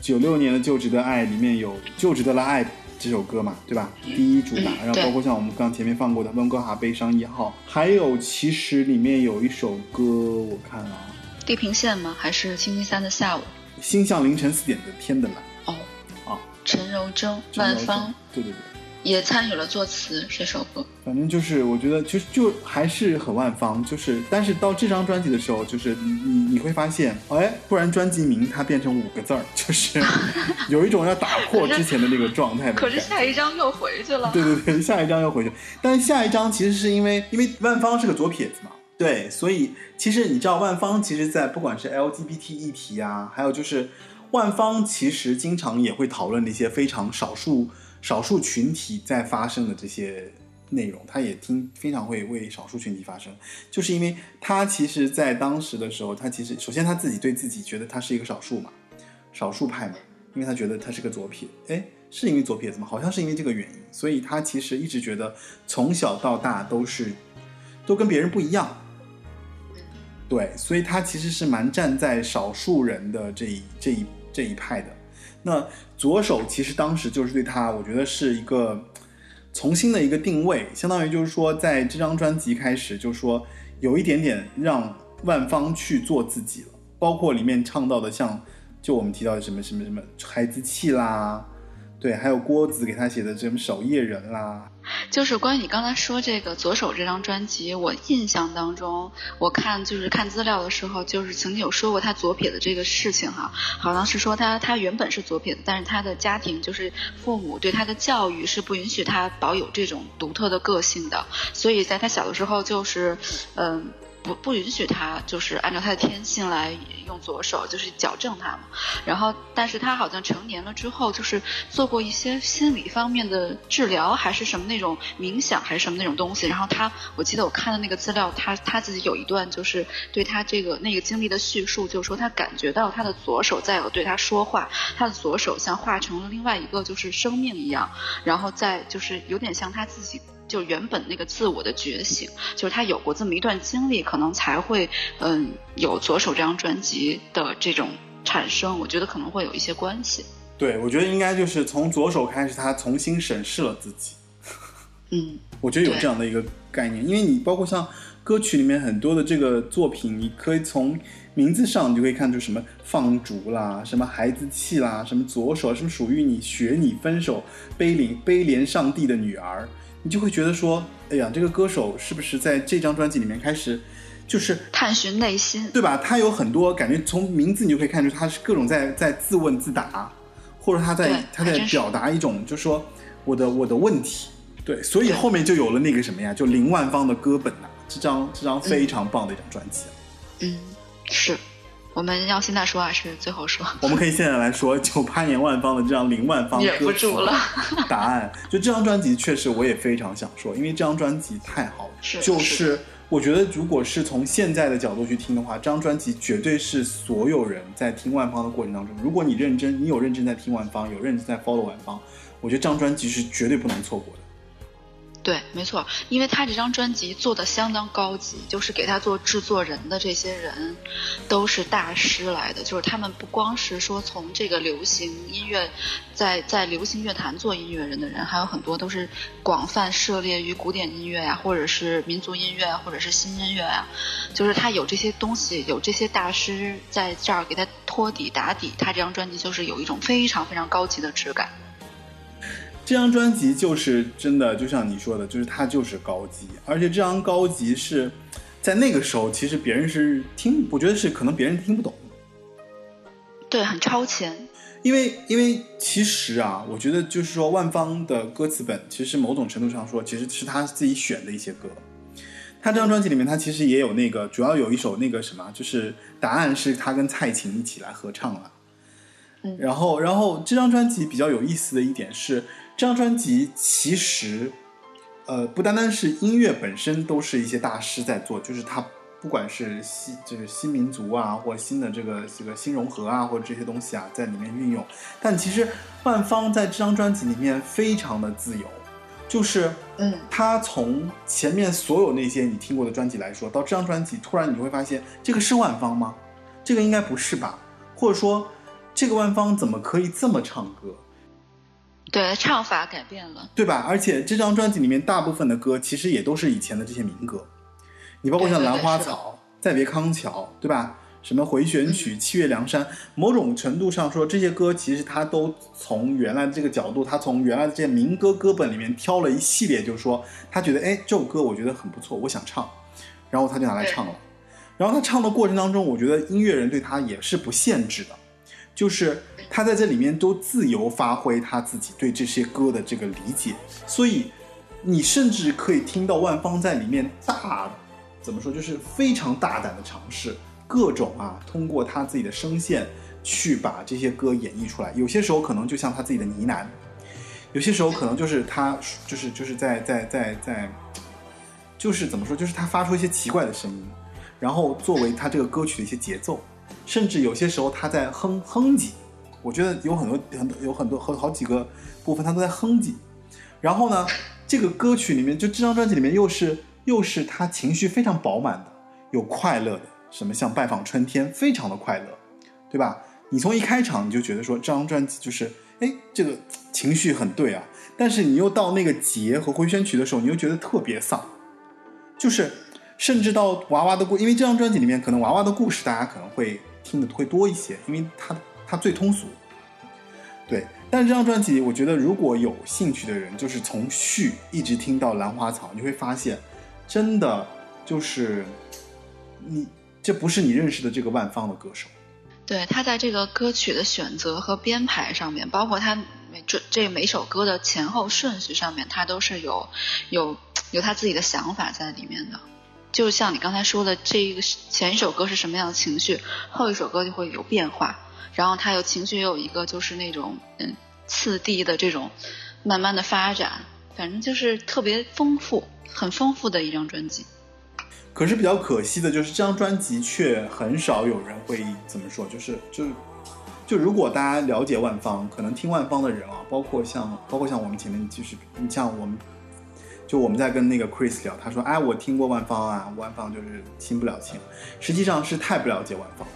九六年的《就值得爱》里面有《就值得了爱》这首歌嘛，对吧？第一主打，然后包括像我们刚前面放过的《温哥华悲伤一号》，还有其实里面有一首歌，我看啊。地平线吗？还是星期三的下午？星象凌晨四点的天的蓝。哦，啊，陈柔贞、万芳，对对对，也参与了作词这首歌。反正就是，我觉得就就还是很万芳，就是，但是到这张专辑的时候，就是你你你会发现，哎，不然专辑名它变成五个字儿，(laughs) 就是有一种要打破 (laughs) 之前的那个状态的。可是下一张又回去了。对对对，下一张又回去，但是下一张其实是因为因为万芳是个左撇子嘛。对，所以其实你知道，万方其实，在不管是 LGBT 议题啊，还有就是万方其实经常也会讨论那些非常少数少数群体在发生的这些内容，他也听非常会为少数群体发声，就是因为他其实，在当时的时候，他其实首先他自己对自己觉得他是一个少数嘛，少数派嘛，因为他觉得他是个左撇，哎，是因为左撇子吗？好像是因为这个原因，所以他其实一直觉得从小到大都是都跟别人不一样。对，所以他其实是蛮站在少数人的这一这一这一派的。那左手其实当时就是对他，我觉得是一个重新的一个定位，相当于就是说，在这张专辑开始，就是说有一点点让万芳去做自己了，包括里面唱到的像，就我们提到的什么什么什么孩子气啦。对，还有郭子给他写的什么守夜人啦，就是关于你刚才说这个左手这张专辑，我印象当中，我看就是看资料的时候，就是曾经有说过他左撇子这个事情哈，好像是说他他原本是左撇子，但是他的家庭就是父母对他的教育是不允许他保有这种独特的个性的，所以在他小的时候就是，嗯。不不允许他就是按照他的天性来用左手，就是矫正他嘛。然后，但是他好像成年了之后，就是做过一些心理方面的治疗，还是什么那种冥想，还是什么那种东西。然后他，我记得我看的那个资料，他他自己有一段就是对他这个那个经历的叙述，就是说他感觉到他的左手在有对他说话，他的左手像化成了另外一个就是生命一样，然后再就是有点像他自己。就原本那个自我的觉醒，就是他有过这么一段经历，可能才会嗯有左手这张专辑的这种产生。我觉得可能会有一些关系。对，我觉得应该就是从左手开始，他重新审视了自己。嗯，我觉得有这样的一个概念，因为你包括像歌曲里面很多的这个作品，你可以从名字上你就可以看出什么放逐啦，什么孩子气啦，什么左手，什么属于你学你分手，悲怜悲怜上帝的女儿。你就会觉得说，哎呀，这个歌手是不是在这张专辑里面开始，就是探寻内心，对吧？他有很多感觉，从名字你就可以看出他是各种在在自问自答，或者他在他在表达一种，就是说我的我的问题，对，所以后面就有了那个什么呀，就林万芳的歌本呐，这张这张非常棒的一张专辑，嗯，是。我们要现在说还是最后说？(laughs) 我们可以现在来说九八年万芳的这张林万芳 (laughs) 忍不住了。(laughs) 答案就这张专辑确实我也非常想说，因为这张专辑太好了。是，就是我觉得如果是从现在的角度去听的话，这张专辑绝对是所有人在听万芳的过程当中，如果你认真，你有认真在听万芳，有认真在 follow 万芳，我觉得这张专辑是绝对不能错过的。对，没错，因为他这张专辑做的相当高级，就是给他做制作人的这些人，都是大师来的，就是他们不光是说从这个流行音乐，在在流行乐坛做音乐人的人，还有很多都是广泛涉猎于古典音乐呀，或者是民族音乐，或者是新音乐呀，就是他有这些东西，有这些大师在这儿给他托底打底，他这张专辑就是有一种非常非常高级的质感。这张专辑就是真的，就像你说的，就是它就是高级，而且这张高级是在那个时候，其实别人是听，我觉得是可能别人听不懂，对，很超前。因为因为其实啊，我觉得就是说万芳的歌词本，其实某种程度上说，其实是他自己选的一些歌。他这张专辑里面，他其实也有那个，主要有一首那个什么，就是答案是他跟蔡琴一起来合唱了。嗯，然后然后这张专辑比较有意思的一点是。这张专辑其实，呃，不单单是音乐本身，都是一些大师在做。就是他不管是新，就是新民族啊，或新的这个这个新融合啊，或者这些东西啊，在里面运用。但其实万芳在这张专辑里面非常的自由，就是，嗯，他从前面所有那些你听过的专辑来说，到这张专辑，突然你会发现，这个是万芳吗？这个应该不是吧？或者说，这个万芳怎么可以这么唱歌？对，唱法改变了，对吧？而且这张专辑里面大部分的歌其实也都是以前的这些民歌，你包括像《兰花草》《再别康桥》，对吧？什么回旋曲《七月凉山》，某种程度上说，这些歌其实他都从原来的这个角度，他从原来的这些民歌歌本里面挑了一系列，就是说他觉得，哎，这首歌我觉得很不错，我想唱，然后他就拿来唱了。然后他唱的过程当中，我觉得音乐人对他也是不限制的。就是他在这里面都自由发挥他自己对这些歌的这个理解，所以你甚至可以听到万芳在里面大怎么说，就是非常大胆的尝试各种啊，通过他自己的声线去把这些歌演绎出来。有些时候可能就像他自己的呢喃，有些时候可能就是他就是就是在在在在，就是怎么说，就是他发出一些奇怪的声音，然后作为他这个歌曲的一些节奏。甚至有些时候他在哼哼唧，我觉得有很多很多有很多好好几个部分他都在哼唧。然后呢，这个歌曲里面就这张专辑里面又是又是他情绪非常饱满的，有快乐的，什么像拜访春天，非常的快乐，对吧？你从一开场你就觉得说这张专辑就是哎这个情绪很对啊，但是你又到那个节和回旋曲的时候，你又觉得特别丧，就是甚至到娃娃的故，因为这张专辑里面可能娃娃的故事大家可能会。听的会多一些，因为它它最通俗，对。但这张专辑，我觉得如果有兴趣的人，就是从序一直听到兰花草，你会发现，真的就是你这不是你认识的这个万芳的歌手。对他在这个歌曲的选择和编排上面，包括他每这这每首歌的前后顺序上面，他都是有有有他自己的想法在里面的。就像你刚才说的，这一个前一首歌是什么样的情绪，后一首歌就会有变化，然后他有情绪也有一个就是那种嗯次第的这种慢慢的发展，反正就是特别丰富，很丰富的一张专辑。可是比较可惜的就是这张专辑却很少有人会怎么说，就是就是就如果大家了解万芳，可能听万芳的人啊，包括像包括像我们前面就是你像我们。就我们在跟那个 Chris 聊，他说：“哎，我听过万芳啊，万芳就是亲不了情。实际上是太不了解万芳。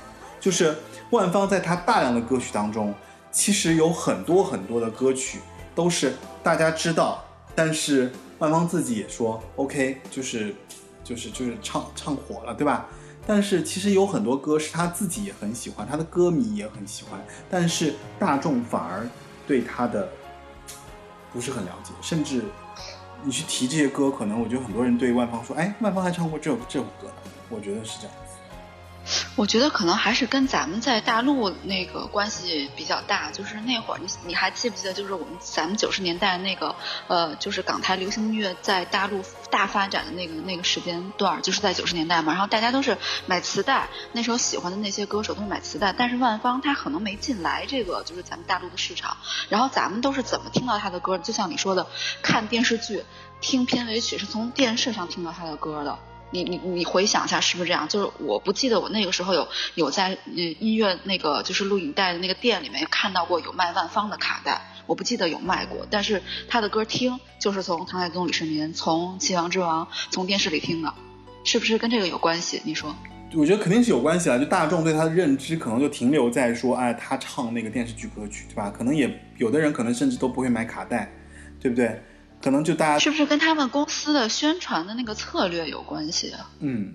就是万芳在他大量的歌曲当中，其实有很多很多的歌曲都是大家知道，但是万芳自己也说 OK，就是就是就是唱唱火了，对吧？但是其实有很多歌是他自己也很喜欢，他的歌迷也很喜欢，但是大众反而对他的不是很了解，甚至。”你去提这些歌，可能我觉得很多人对万芳说：“哎，万芳还唱过这首这首歌呢。”我觉得是这样。我觉得可能还是跟咱们在大陆那个关系比较大，就是那会儿你你还记不记得，就是我们咱们九十年代那个呃，就是港台流行音乐在大陆大发展的那个那个时间段，就是在九十年代嘛。然后大家都是买磁带，那时候喜欢的那些歌手都是买磁带，但是万芳她可能没进来这个就是咱们大陆的市场。然后咱们都是怎么听到她的歌？就像你说的，看电视剧、听片尾曲，是从电视上听到她的歌的。你你你回想一下，是不是这样？就是我不记得我那个时候有有在嗯音乐那个就是录影带的那个店里面看到过有卖万芳的卡带，我不记得有卖过。但是他的歌听就是从《唐太宗李世民》从《七王之王》从电视里听的，是不是跟这个有关系？你说？我觉得肯定是有关系啊！就大众对他的认知可能就停留在说，哎，他唱那个电视剧歌曲，对吧？可能也有的人可能甚至都不会买卡带，对不对？可能就大家是不是跟他们公司的宣传的那个策略有关系啊？嗯，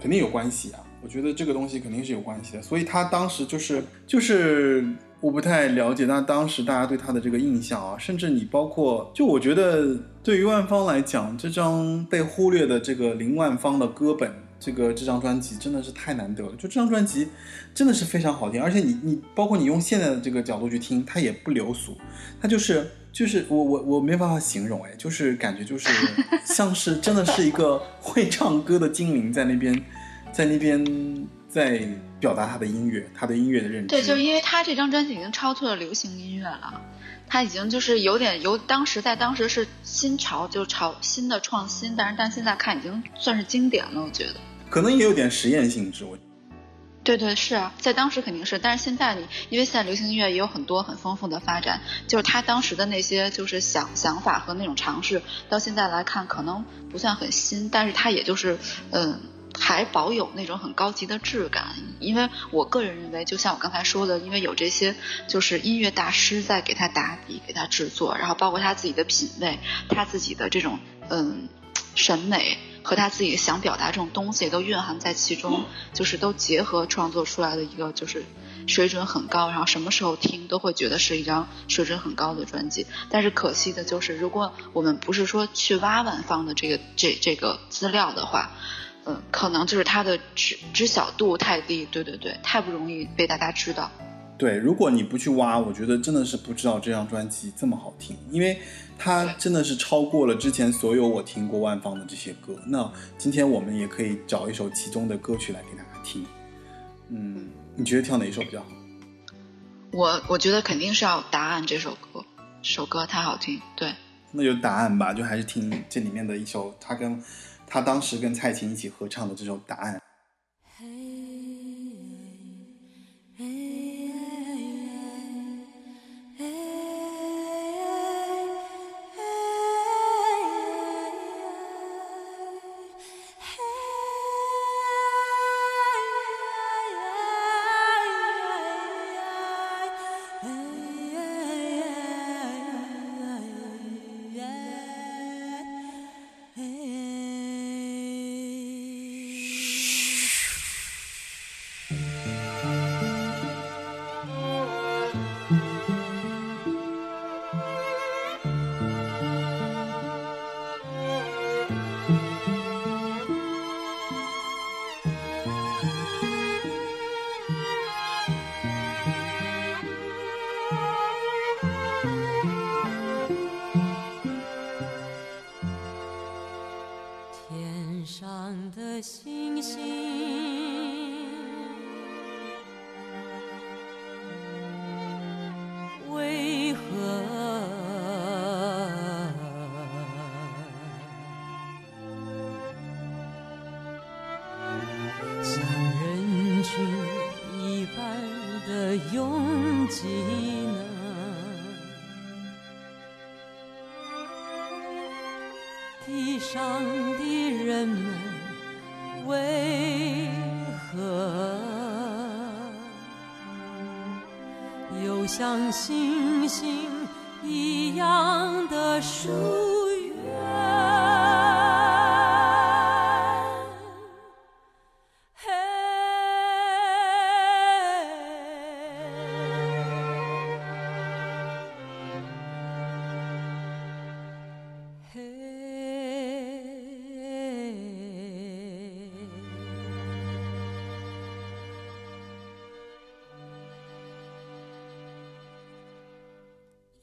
肯定有关系啊！我觉得这个东西肯定是有关系的。所以他当时就是就是我不太了解，那当时大家对他的这个印象啊，甚至你包括就我觉得对于万芳来讲，这张被忽略的这个林万芳的歌本，这个这张专辑真的是太难得了。就这张专辑真的是非常好听，而且你你包括你用现在的这个角度去听，它也不流俗，它就是。就是我我我没办法形容哎，就是感觉就是 (laughs) 像是真的是一个会唱歌的精灵在那边，在那边在表达他的音乐，他的音乐的认知。对，就是因为他这张专辑已经超出了流行音乐了，他已经就是有点由当时在当时是新潮，就潮新的创新，但是但现在看已经算是经典了，我觉得。可能也有点实验性质，我。对对是啊，在当时肯定是，但是现在你因为现在流行音乐也有很多很丰富的发展，就是他当时的那些就是想想法和那种尝试，到现在来看可能不算很新，但是他也就是嗯还保有那种很高级的质感。因为我个人认为，就像我刚才说的，因为有这些就是音乐大师在给他打底、给他制作，然后包括他自己的品味、他自己的这种嗯审美。和他自己想表达这种东西都蕴含在其中，就是都结合创作出来的一个就是水准很高，然后什么时候听都会觉得是一张水准很高的专辑。但是可惜的就是，如果我们不是说去挖万芳的这个这这个资料的话，嗯，可能就是他的知知晓度太低，对对对，太不容易被大家知道。对，如果你不去挖，我觉得真的是不知道这张专辑这么好听，因为它真的是超过了之前所有我听过万芳的这些歌。那今天我们也可以找一首其中的歌曲来给大家听。嗯，你觉得挑哪一首比较好？我我觉得肯定是要《答案》这首歌，这首歌太好听。对，那就《答案》吧，就还是听这里面的一首，他跟他当时跟蔡琴一起合唱的这首《答案》。又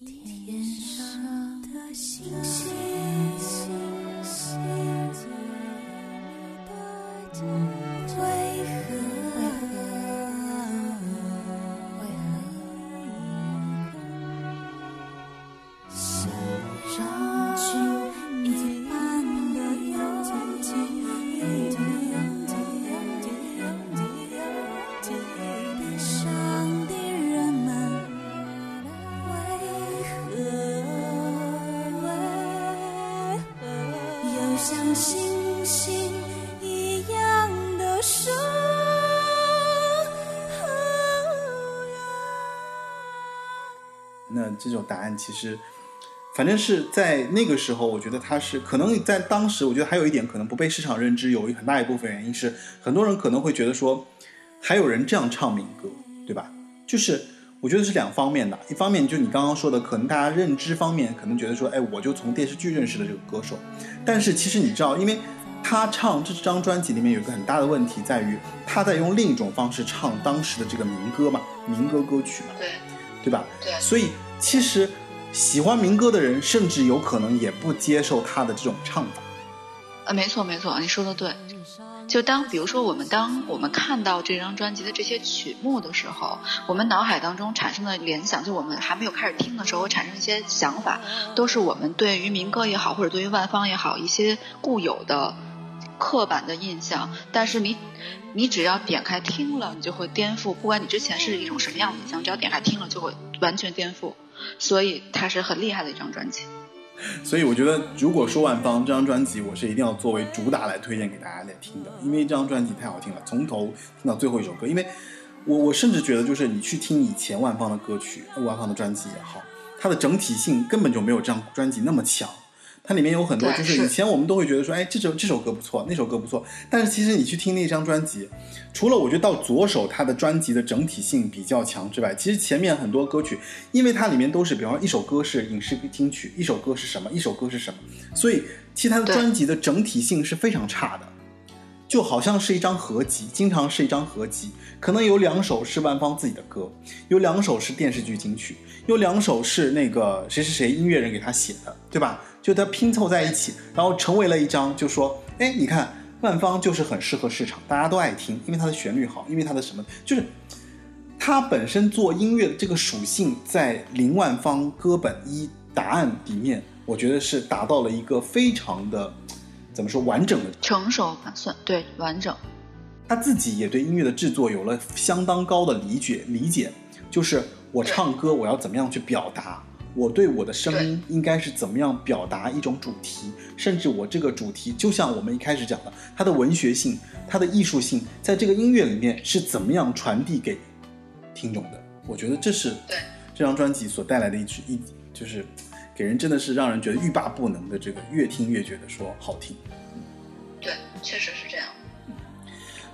天上的星星，种答案其实，反正是在那个时候，我觉得它是可能在当时，我觉得还有一点可能不被市场认知，有一很大一部分原因是很多人可能会觉得说，还有人这样唱民歌，对吧？就是我觉得是两方面的，一方面就你刚刚说的，可能大家认知方面可能觉得说，哎，我就从电视剧认识的这个歌手，但是其实你知道，因为他唱这张专辑里面有一个很大的问题在于，他在用另一种方式唱当时的这个民歌嘛，民歌歌曲嘛，对对吧？对所以其实喜欢民歌的人，甚至有可能也不接受他的这种唱法。呃，没错没错，你说的对。就当比如说我们当我们看到这张专辑的这些曲目的时候，我们脑海当中产生的联想，就我们还没有开始听的时候产生一些想法，都是我们对于民歌也好，或者对于万芳也好一些固有的刻板的印象。但是你你只要点开听了，你就会颠覆，不管你之前是一种什么样的印象，只要点开听了就会完全颠覆。所以它是很厉害的一张专辑。所以我觉得，如果说万芳这张专辑，我是一定要作为主打来推荐给大家来听的，因为这张专辑太好听了，从头听到最后一首歌。因为我我甚至觉得，就是你去听以前万芳的歌曲，万芳的专辑也好，它的整体性根本就没有这张专辑那么强。它里面有很多，就是是以前我们都会觉得说，哎，这首这首歌不错，那首歌不错。但是其实你去听那张专辑，除了我觉得到左手它的专辑的整体性比较强之外，其实前面很多歌曲，因为它里面都是，比方说一首歌是影视金曲，一首歌是什么，一首歌是什么，所以其实它的专辑的整体性是非常差的。就好像是一张合集，经常是一张合集，可能有两首是万芳自己的歌，有两首是电视剧金曲，有两首是那个谁谁谁音乐人给他写的，对吧？就它拼凑在一起，然后成为了一张，就说，哎，你看万芳就是很适合市场，大家都爱听，因为它的旋律好，因为它的什么，就是它本身做音乐的这个属性，在林万芳歌本一答案里面，我觉得是达到了一个非常的怎么说完整的成熟吧，算对完整。他自己也对音乐的制作有了相当高的理解，理解就是我唱歌我要怎么样去表达，我对我的声音应该是怎么样表达一种主题，甚至我这个主题就像我们一开始讲的，它的文学性、它的艺术性，在这个音乐里面是怎么样传递给听众的。我觉得这是对这张专辑所带来的一一就是给人真的是让人觉得欲罢不能的这个，越听越觉得说好听。对，确实是这样。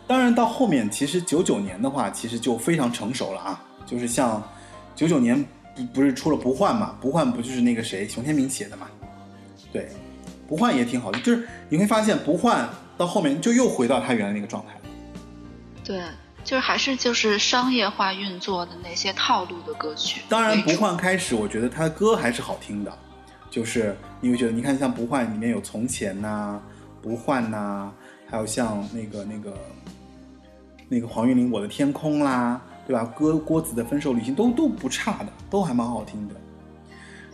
当然，到后面其实九九年的话，其实就非常成熟了啊。就是像九九年不不是出了《不换》嘛，《不换》不就是那个谁熊天明写的嘛？对，《不换》也挺好的，就是你会发现《不换》到后面就又回到他原来那个状态了。对，就是还是就是商业化运作的那些套路的歌曲。当然，《不换》开始，我觉得他的歌还是好听的，就是你会觉得，你看像《不换》里面有《从前》呐，《不换》呐，还有像那个那个那个黄韵玲《我的天空》啦，对吧？歌郭子的《分手旅行》都都不差的，都还蛮好听的。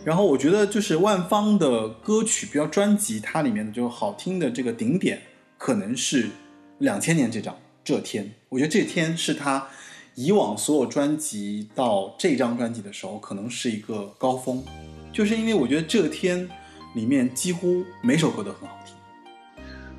然后我觉得就是万芳的歌曲，比较专辑，它里面的就好听的这个顶点，可能是两千年这张《这天》。我觉得《这天》是他以往所有专辑到这张专辑的时候，可能是一个高峰，就是因为我觉得《这天》里面几乎每首歌都很好。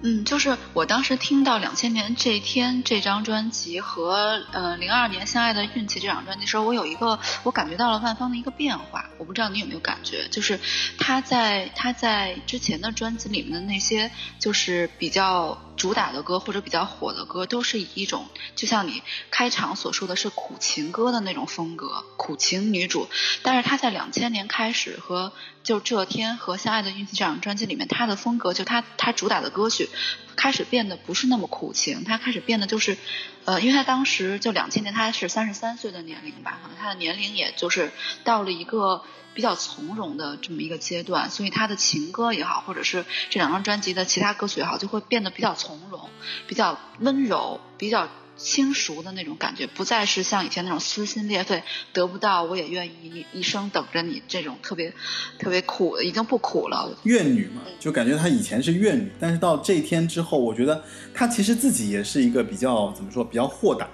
嗯，就是我当时听到两千年这一天这张专辑和呃零二年相爱的运气这张专辑时候，我有一个我感觉到了万芳的一个变化，我不知道你有没有感觉，就是他在他在之前的专辑里面的那些就是比较主打的歌或者比较火的歌，都是以一种就像你开场所说的是苦情歌的那种风格，苦情女主，但是她在两千年开始和就这天和相爱的运气这张专辑里面，她的风格就她她主打的歌曲。开始变得不是那么苦情，他开始变得就是，呃，因为他当时就两千年他是三十三岁的年龄吧，可能他的年龄也就是到了一个比较从容的这么一个阶段，所以他的情歌也好，或者是这两张专辑的其他歌曲也好，就会变得比较从容，比较温柔，比较。轻熟的那种感觉，不再是像以前那种撕心裂肺，得不到我也愿意一生等着你这种特别特别苦，已经不苦了。怨女嘛，就感觉她以前是怨女，但是到这一天之后，我觉得她其实自己也是一个比较怎么说，比较豁达，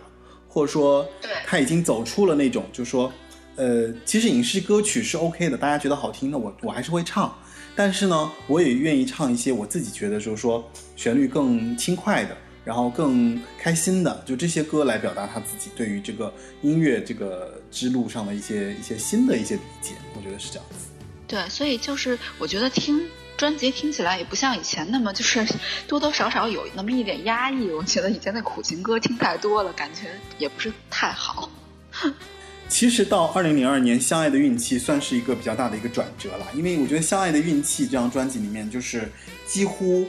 或者说，她已经走出了那种，就是说，呃，其实影视歌曲是 OK 的，大家觉得好听，的我我还是会唱，但是呢，我也愿意唱一些我自己觉得就是说旋律更轻快的。然后更开心的，就这些歌来表达他自己对于这个音乐这个之路上的一些一些新的一些理解，我觉得是这样子。对，所以就是我觉得听专辑听起来也不像以前那么就是 (laughs) 多多少少有那么一点压抑。我觉得以前的苦情歌听太多了，感觉也不是太好。(laughs) 其实到二零零二年，《相爱的运气》算是一个比较大的一个转折了，因为我觉得《相爱的运气》这张专辑里面就是几乎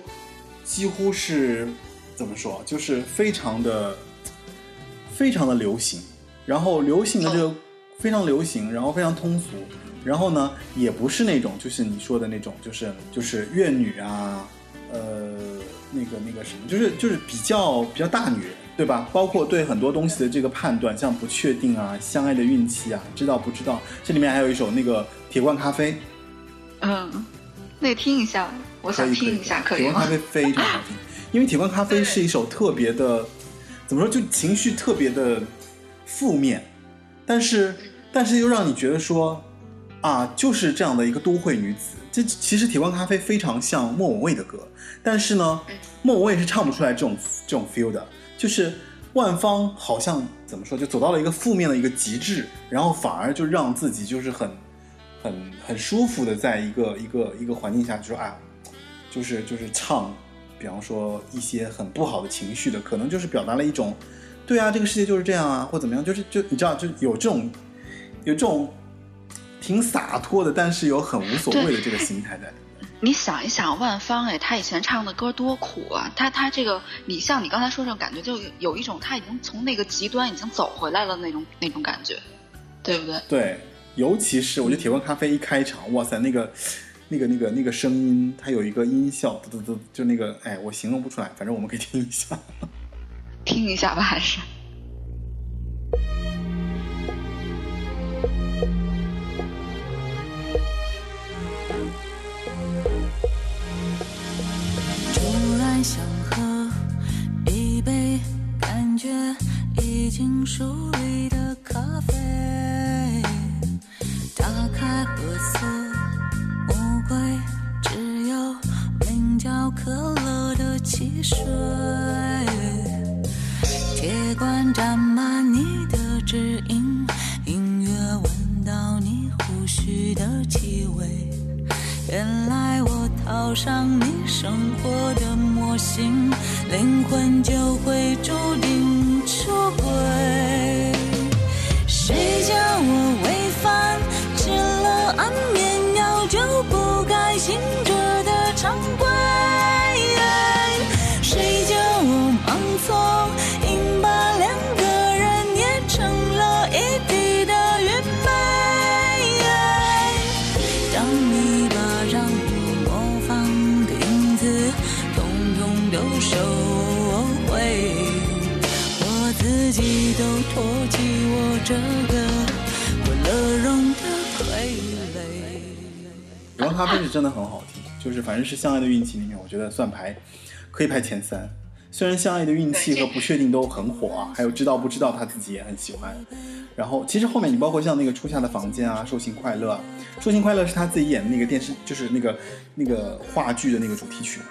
几乎是。怎么说？就是非常的、非常的流行，然后流行的这个非常流行，然后非常通俗，然后呢，也不是那种就是你说的那种，就是就是怨女啊，呃，那个那个什么，就是就是比较比较大女人，对吧？包括对很多东西的这个判断，像不确定啊，相爱的运气啊，知道不知道？这里面还有一首那个铁罐咖啡，嗯，那个听一下，我想听一下，可以铁罐咖啡非常好听。因为《铁罐咖啡》是一首特别的，怎么说，就情绪特别的负面，但是但是又让你觉得说，啊，就是这样的一个都会女子。这其实《铁罐咖啡》非常像莫文蔚的歌，但是呢，莫文蔚是唱不出来这种这种 feel 的。就是万芳好像怎么说，就走到了一个负面的一个极致，然后反而就让自己就是很很很舒服的在一个一个一个环境下，就说啊，就是就是唱。比方说一些很不好的情绪的，可能就是表达了一种，对啊，这个世界就是这样啊，或怎么样，就是就你知道，就有这种有这种挺洒脱的，但是有很无所谓的这个心态在里面。你想一想，万芳哎，她以前唱的歌多苦啊，她她这个，你像你刚才说这种感觉，就有一种她已经从那个极端已经走回来了那种那种感觉，对不对？对，尤其是我觉得铁罐咖啡一开场，哇塞，那个。那个、那个、那个声音，它有一个音效，嘟嘟嘟，就那个，哎，我形容不出来，反正我们可以听一下，听一下吧，还是。突然想喝一杯感觉已经疏离的咖啡，打开盒子。可乐的汽水，铁罐沾满你的指印，音乐闻到你胡须的气味。原来我套上你生活的模型，灵魂就会注定出轨。谁叫我违反吃了安眠药就不该？醒这个不乐融的傀儡。铁罐咖啡是真的很好听，就是反正是相爱的运气里面，我觉得算排可以排前三。虽然相爱的运气和不确定都很火啊，还有知道不知道他自己也很喜欢。然后其实后面你包括像那个初夏的房间啊，寿星快乐，寿星快乐是他自己演的那个电视，就是那个那个话剧的那个主题曲。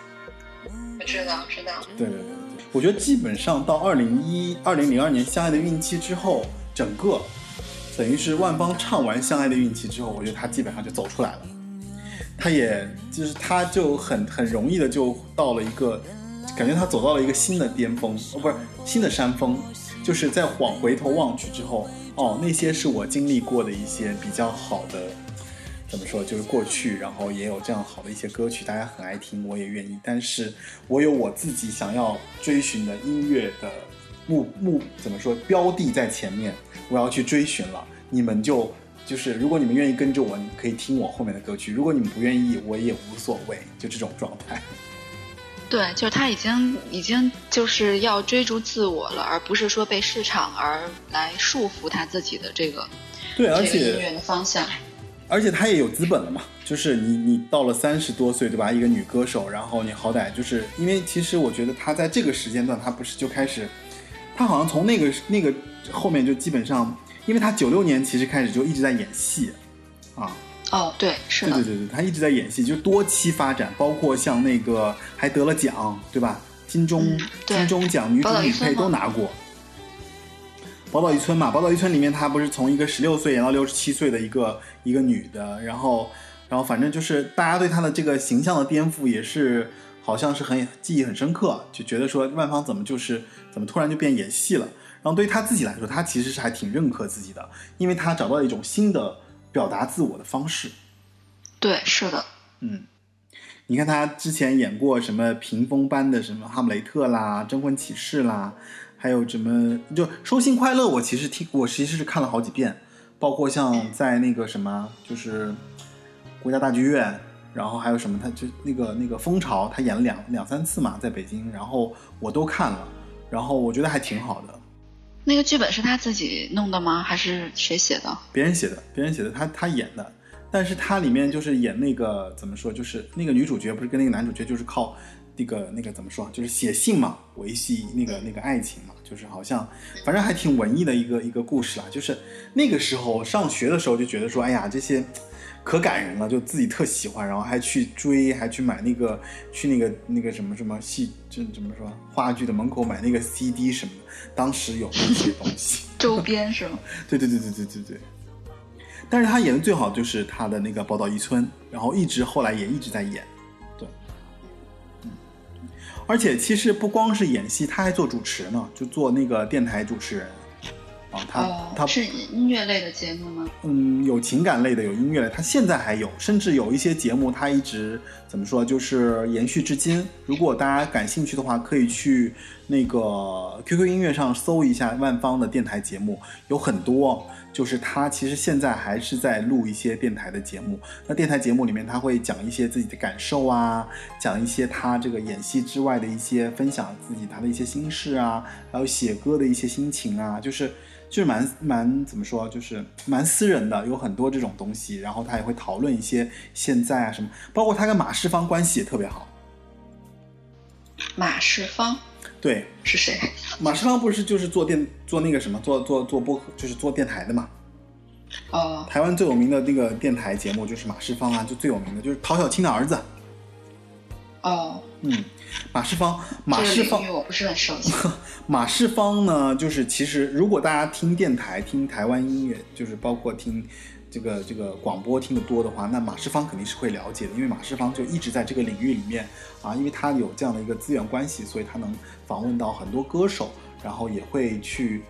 知道知道。对对对对，我觉得基本上到二零一二零零二年《相爱的孕期》之后，整个等于是万芳唱完《相爱的运气》之后，我觉得他基本上就走出来了。他也就是他就很很容易的就到了一个，感觉他走到了一个新的巅峰，哦，不是新的山峰，就是在往回头望去之后，哦，那些是我经历过的一些比较好的。怎么说？就是过去，然后也有这样好的一些歌曲，大家很爱听，我也愿意。但是我有我自己想要追寻的音乐的目目，怎么说？标的在前面，我要去追寻了。你们就就是，如果你们愿意跟着我，你可以听我后面的歌曲；如果你们不愿意，我也无所谓，就这种状态。(laughs) 对，就是他已经已经就是要追逐自我了，而不是说被市场而来束缚他自己的这个对，而这个音乐的方向。而且他也有资本了嘛，就是你你到了三十多岁，对吧？一个女歌手，然后你好歹就是因为其实我觉得他在这个时间段，他不是就开始，她好像从那个那个后面就基本上，因为他九六年其实开始就一直在演戏，啊，哦，对，是的，对对对对，她一直在演戏，就多期发展，包括像那个还得了奖，对吧？金钟、嗯金钟奖女主女配都拿过。宝岛一村嘛，宝岛一村里面他不是从一个十六岁演到六十七岁的一个一个女的，然后然后反正就是大家对他的这个形象的颠覆也是好像是很记忆很深刻，就觉得说万芳怎么就是怎么突然就变演戏了。然后对于他自己来说，他其实是还挺认可自己的，因为他找到了一种新的表达自我的方式。对，是的，嗯，你看他之前演过什么屏风般的什么《哈姆雷特》啦，《征婚启事》啦，还有什么就《收信快乐》，我其实听我其实是看了好几遍，包括像在那个什么就是国家大剧院，然后还有什么他就那个那个蜂巢，他演了两两三次嘛，在北京，然后我都看了，然后我觉得还挺好的。那个剧本是他自己弄的吗？还是谁写的？别人写的，别人写的，他他演的，但是他里面就是演那个怎么说，就是那个女主角不是跟那个男主角就是靠那个那个怎么说，就是写信嘛，维系那个那个爱情嘛，就是好像反正还挺文艺的一个一个故事啦。就是那个时候上学的时候就觉得说，哎呀这些可感人了，就自己特喜欢，然后还去追，还去买那个去那个那个什么什么戏，就怎么说话剧的门口买那个 CD 什么的，当时有那些东西。(laughs) 周边是吗？(laughs) 对对对对对对对。但是他演的最好就是他的那个《宝岛一村》，然后一直后来也一直在演，对，嗯，而且其实不光是演戏，他还做主持呢，就做那个电台主持人，啊，他、哦，他是音乐类的节目吗？嗯，有情感类的，有音乐类，他现在还有，甚至有一些节目，他一直怎么说，就是延续至今。如果大家感兴趣的话，可以去那个 QQ 音乐上搜一下万芳的电台节目，有很多。就是他其实现在还是在录一些电台的节目。那电台节目里面，他会讲一些自己的感受啊，讲一些他这个演戏之外的一些分享自己他的一些心事啊，还有写歌的一些心情啊，就是。就是蛮蛮怎么说，就是蛮私人的，有很多这种东西。然后他也会讨论一些现在啊什么，包括他跟马世芳关系也特别好。马世芳对，是谁？(laughs) 马世芳不是就是做电做那个什么做做做播就是做电台的嘛？哦台湾最有名的那个电台节目就是马世芳啊，就最有名的就是陶小青的儿子。哦，嗯，马世芳，马世芳我不是很熟悉。(laughs) 马世芳呢，就是其实如果大家听电台、听台湾音乐，就是包括听这个这个广播听得多的话，那马世芳肯定是会了解的，因为马世芳就一直在这个领域里面啊，因为他有这样的一个资源关系，所以他能访问到很多歌手，然后也会去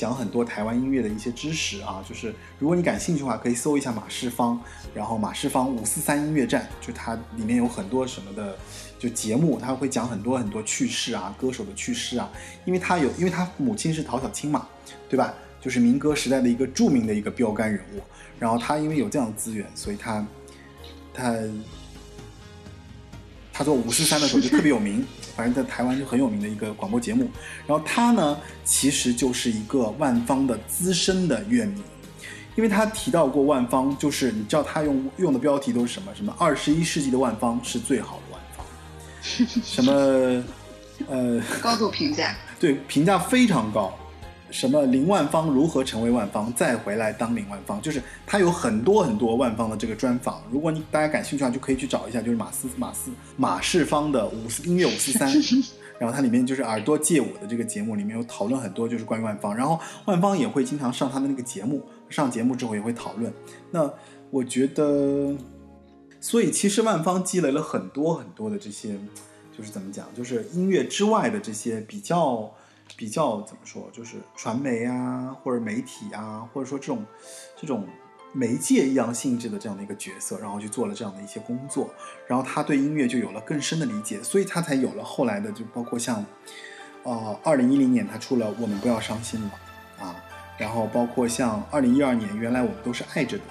讲很多台湾音乐的一些知识啊。就是如果你感兴趣的话，可以搜一下马世芳，然后马世芳五四三音乐站，就它里面有很多什么的。就节目，他会讲很多很多趣事啊，歌手的趣事啊，因为他有，因为他母亲是陶小青嘛，对吧？就是民歌时代的一个著名的一个标杆人物。然后他因为有这样的资源，所以他他他做五四三的时候就特别有名，反正在台湾就很有名的一个广播节目。然后他呢，其实就是一个万方的资深的乐迷，因为他提到过万方，就是你知道他用用的标题都是什么？什么二十一世纪的万方是最好的万方，(laughs) 什么呃，高度评价。对，评价非常高。什么林万方如何成为万方，再回来当林万方，就是他有很多很多万方的这个专访。如果你大家感兴趣的话，就可以去找一下，就是马斯马斯马世芳的五 (laughs) 四音乐五四三，然后它里面就是耳朵借我的这个节目里面有讨论很多就是关于万方，然后万方也会经常上他的那个节目，上节目之后也会讨论。那我觉得，所以其实万方积累了很多很多的这些，就是怎么讲，就是音乐之外的这些比较。比较怎么说，就是传媒啊，或者媒体啊，或者说这种这种媒介一样性质的这样的一个角色，然后去做了这样的一些工作，然后他对音乐就有了更深的理解，所以他才有了后来的，就包括像，呃，二零一零年他出了《我们不要伤心了》啊，然后包括像二零一二年，原来我们都是爱着的，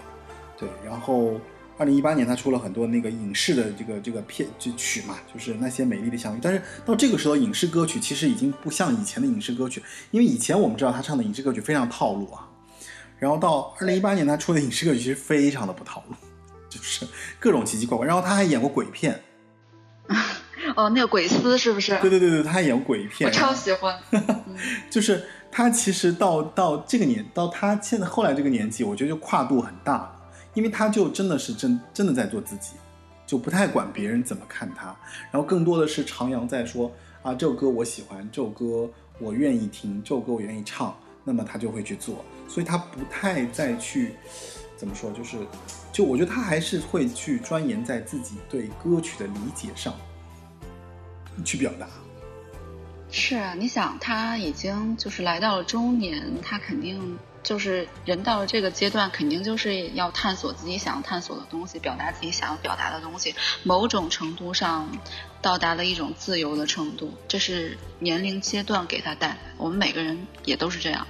对，然后。二零一八年，他出了很多那个影视的这个这个片就曲嘛，就是那些美丽的相遇。但是到这个时候，影视歌曲其实已经不像以前的影视歌曲，因为以前我们知道他唱的影视歌曲非常套路啊。然后到二零一八年，他出的影视歌曲其实非常的不套路，就是各种奇奇怪怪。然后他还演过鬼片，(laughs) 哦，那个鬼丝是不是？对对对对，他还演过鬼片，我超喜欢。(laughs) 就是他其实到到这个年，到他现在后来这个年纪，我觉得就跨度很大。因为他就真的是真真的在做自己，就不太管别人怎么看他，然后更多的是徜徉在说啊这首歌我喜欢，这首歌我愿意听，这首歌我愿意唱，那么他就会去做，所以他不太再去怎么说，就是就我觉得他还是会去钻研在自己对歌曲的理解上去表达。是啊，你想他已经就是来到了中年，他肯定。就是人到了这个阶段，肯定就是要探索自己想要探索的东西，表达自己想要表达的东西。某种程度上，到达了一种自由的程度，这是年龄阶段给他带。我们每个人也都是这样。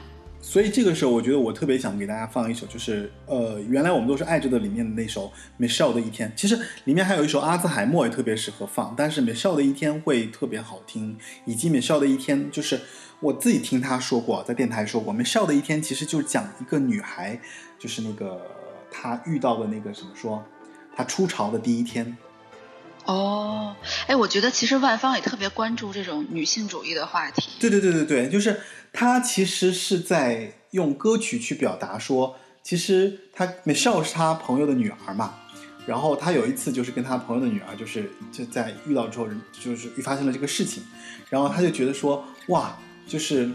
所以这个时候，我觉得我特别想给大家放一首，就是呃，原来我们都是爱着的里面的那首 Michelle 的一天。其实里面还有一首阿兹海默也特别适合放，但是 Michelle 的一天会特别好听，以及 Michelle 的一天就是。我自己听他说过，在电台说过，我们笑的一天其实就是讲一个女孩，就是那个她遇到的那个什么说，她出潮的第一天。哦，哎，我觉得其实万芳也特别关注这种女性主义的话题。对对对对对，就是他其实是在用歌曲去表达说，其实他 Michelle 是他朋友的女儿嘛，然后他有一次就是跟他朋友的女儿，就是就在遇到之后，就是发生了这个事情，然后他就觉得说，哇。就是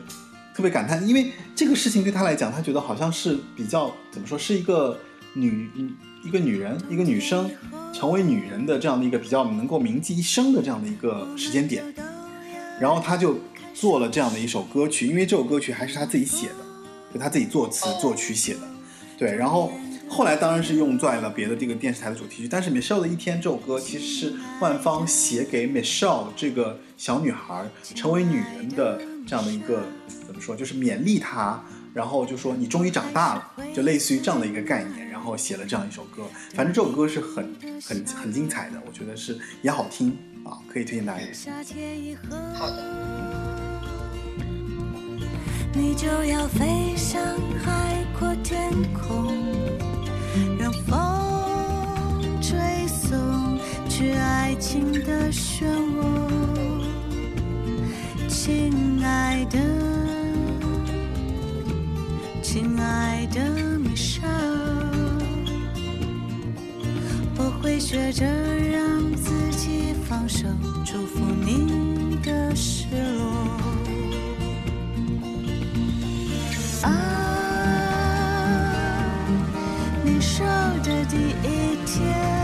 特别感叹，因为这个事情对他来讲，他觉得好像是比较怎么说，是一个女一个女人一个女生成为女人的这样的一个比较能够铭记一生的这样的一个时间点。然后他就做了这样的一首歌曲，因为这首歌曲还是他自己写的，就他自己作词作曲写的。对，然后后来当然是用在了别的这个电视台的主题曲，但是 Michelle 的一天这首歌其实是万芳写给 Michelle 这个小女孩成为女人的。这样的一个怎么说，就是勉励她，然后就说你终于长大了，就类似于这样的一个概念，然后写了这样一首歌。反正这首歌是很很很精彩的，我觉得是也好听啊，可以推荐大家。好的。你就要飞向海阔天空，让风吹送去爱情的漩涡。亲爱的，亲爱的米莎，我会学着让自己放手，祝福你的失落。啊，你瘦的第一天。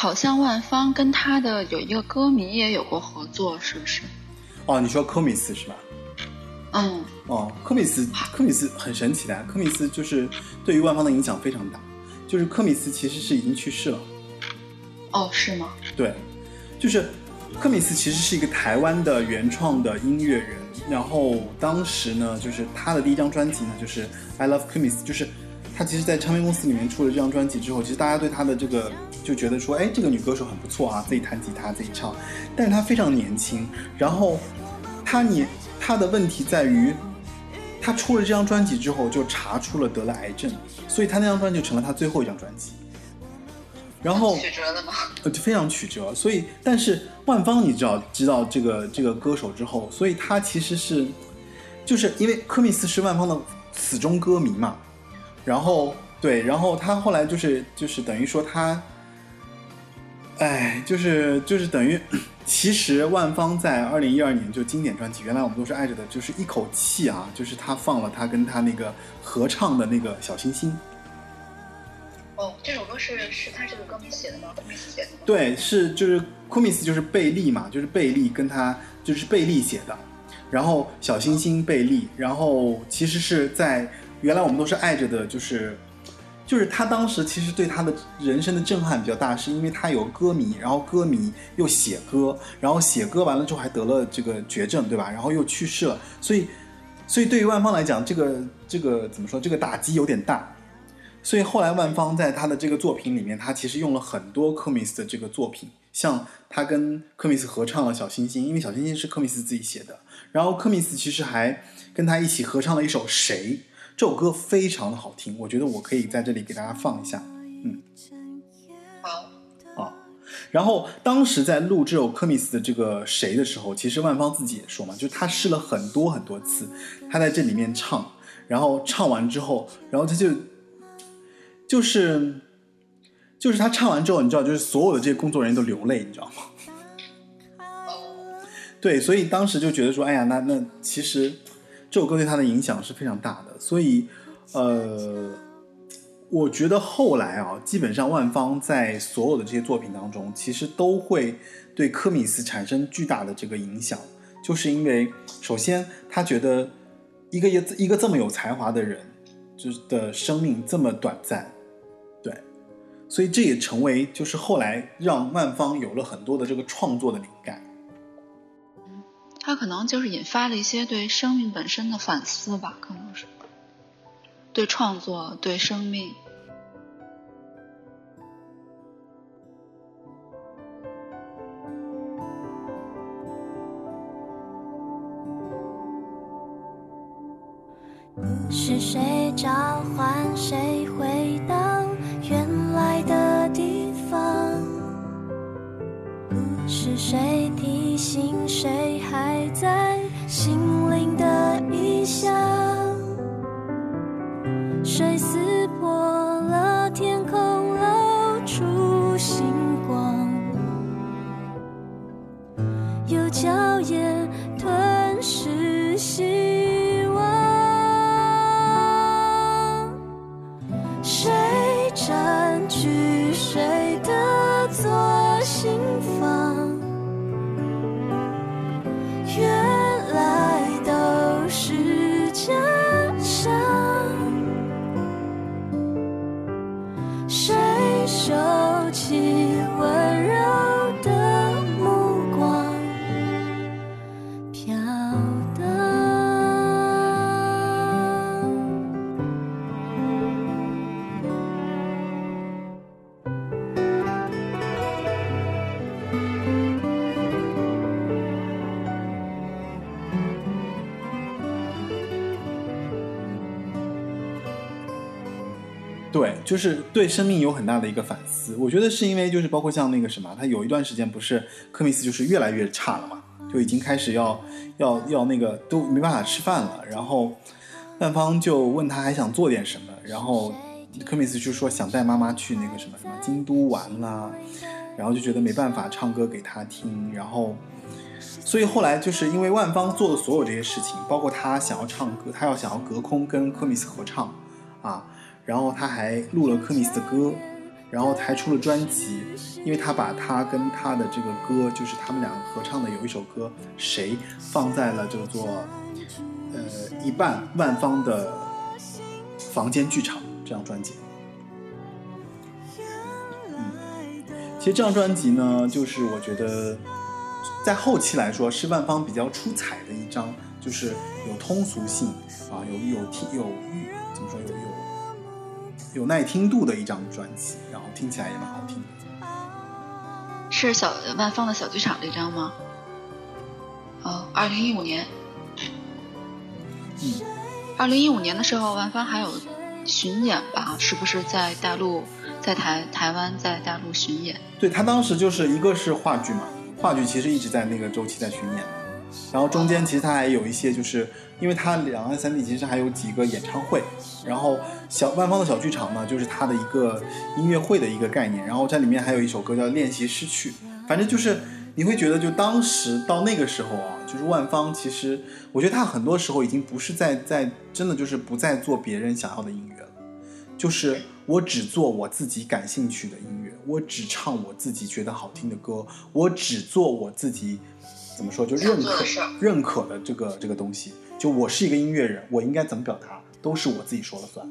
好像万芳跟他的有一个歌迷也有过合作，是不是？哦，你说科米斯是吧？嗯，哦，科米斯，科米斯很神奇的，科米斯就是对于万芳的影响非常大。就是科米斯其实是已经去世了。哦，是吗？对，就是科米斯其实是一个台湾的原创的音乐人。然后当时呢，就是他的第一张专辑呢，就是《I Love k o m i s 就是他其实，在唱片公司里面出了这张专辑之后，其实大家对他的这个就觉得说，哎，这个女歌手很不错啊，自己弹吉他，自己唱。但是她非常年轻，然后她年她的问题在于，她出了这张专辑之后就查出了得了癌症，所以她那张专辑就成了她最后一张专辑。然后曲折的吗？呃，非常曲折。所以，但是万芳，你知道知道这个这个歌手之后，所以她其实是，就是因为科密斯是万芳的死忠歌迷嘛。然后对，然后他后来就是就是等于说他，哎，就是就是等于，其实万芳在二零一二年就经典专辑，原来我们都是爱着的，就是一口气啊，就是他放了他跟他那个合唱的那个小星星。哦，这首歌是是他这个歌名写的吗？库米斯写的？对，是就是库米斯就是贝利嘛，就是贝利跟他就是贝利写的，然后小星星贝利，然后其实是在原来我们都是爱着的，就是就是他当时其实对他的人生的震撼比较大，是因为他有歌迷，然后歌迷又写歌，然后写歌完了之后还得了这个绝症，对吧？然后又去世了，所以所以对于万芳来讲，这个这个怎么说？这个打击有点大。所以后来万芳在他的这个作品里面，他其实用了很多科米斯的这个作品，像他跟科米斯合唱了《小星星》，因为《小星星》是科米斯自己写的。然后科米斯其实还跟他一起合唱了一首《谁》，这首歌非常的好听，我觉得我可以在这里给大家放一下。嗯，好，啊，然后当时在录这首科米斯的这个《谁》的时候，其实万芳自己也说嘛，就他试了很多很多次，他在这里面唱，然后唱完之后，然后他就。就是，就是他唱完之后，你知道，就是所有的这些工作人员都流泪，你知道吗？对，所以当时就觉得说，哎呀，那那其实这首歌对他的影响是非常大的。所以，呃，我觉得后来啊，基本上万芳在所有的这些作品当中，其实都会对科米斯产生巨大的这个影响，就是因为首先他觉得一个一个这么有才华的人，就是的生命这么短暂。对所以这也成为就是后来让万芳有了很多的这个创作的灵感。他可能就是引发了一些对生命本身的反思吧，可能是对创作、对生命。是谁召唤谁回到？原是谁提醒谁还在心灵的异乡？谁撕破了天空，露出星光？有娇艳吞噬希望，谁？占据谁的左心房？就是对生命有很大的一个反思。我觉得是因为就是包括像那个什么，他有一段时间不是科米斯就是越来越差了嘛，就已经开始要要要那个都没办法吃饭了。然后万芳就问他还想做点什么，然后科米斯就说想带妈妈去那个什么什么京都玩啦，然后就觉得没办法唱歌给他听，然后所以后来就是因为万芳做的所有这些事情，包括他想要唱歌，他要想要隔空跟科米斯合唱啊。然后他还录了科米斯的歌，然后还出了专辑，因为他把他跟他的这个歌，就是他们两个合唱的有一首歌《谁》放在了叫做呃一半万芳的房间剧场这张专辑。嗯，其实这张专辑呢，就是我觉得在后期来说是万芳比较出彩的一张，就是有通俗性啊，有有听有怎么说有有有耐听度的一张专辑，然后听起来也蛮好听的。是小万芳的小剧场这张吗？哦，二零一五年。嗯，二零一五年的时候，万芳还有巡演吧？是不是在大陆，在台台湾，在大陆巡演？对他当时就是一个是话剧嘛，话剧其实一直在那个周期在巡演，然后中间其实他还有一些，就是因为他两岸三地其实还有几个演唱会，然后小万方的小剧场呢，就是他的一个音乐会的一个概念，然后在里面还有一首歌叫《练习失去》，反正就是你会觉得就当时到那个时候啊，就是万方其实我觉得他很多时候已经不是在在真的就是不再做别人想要的音乐了。就是我只做我自己感兴趣的音乐，我只唱我自己觉得好听的歌，我只做我自己怎么说就认可认可的这个这个东西。就我是一个音乐人，我应该怎么表达都是我自己说了算。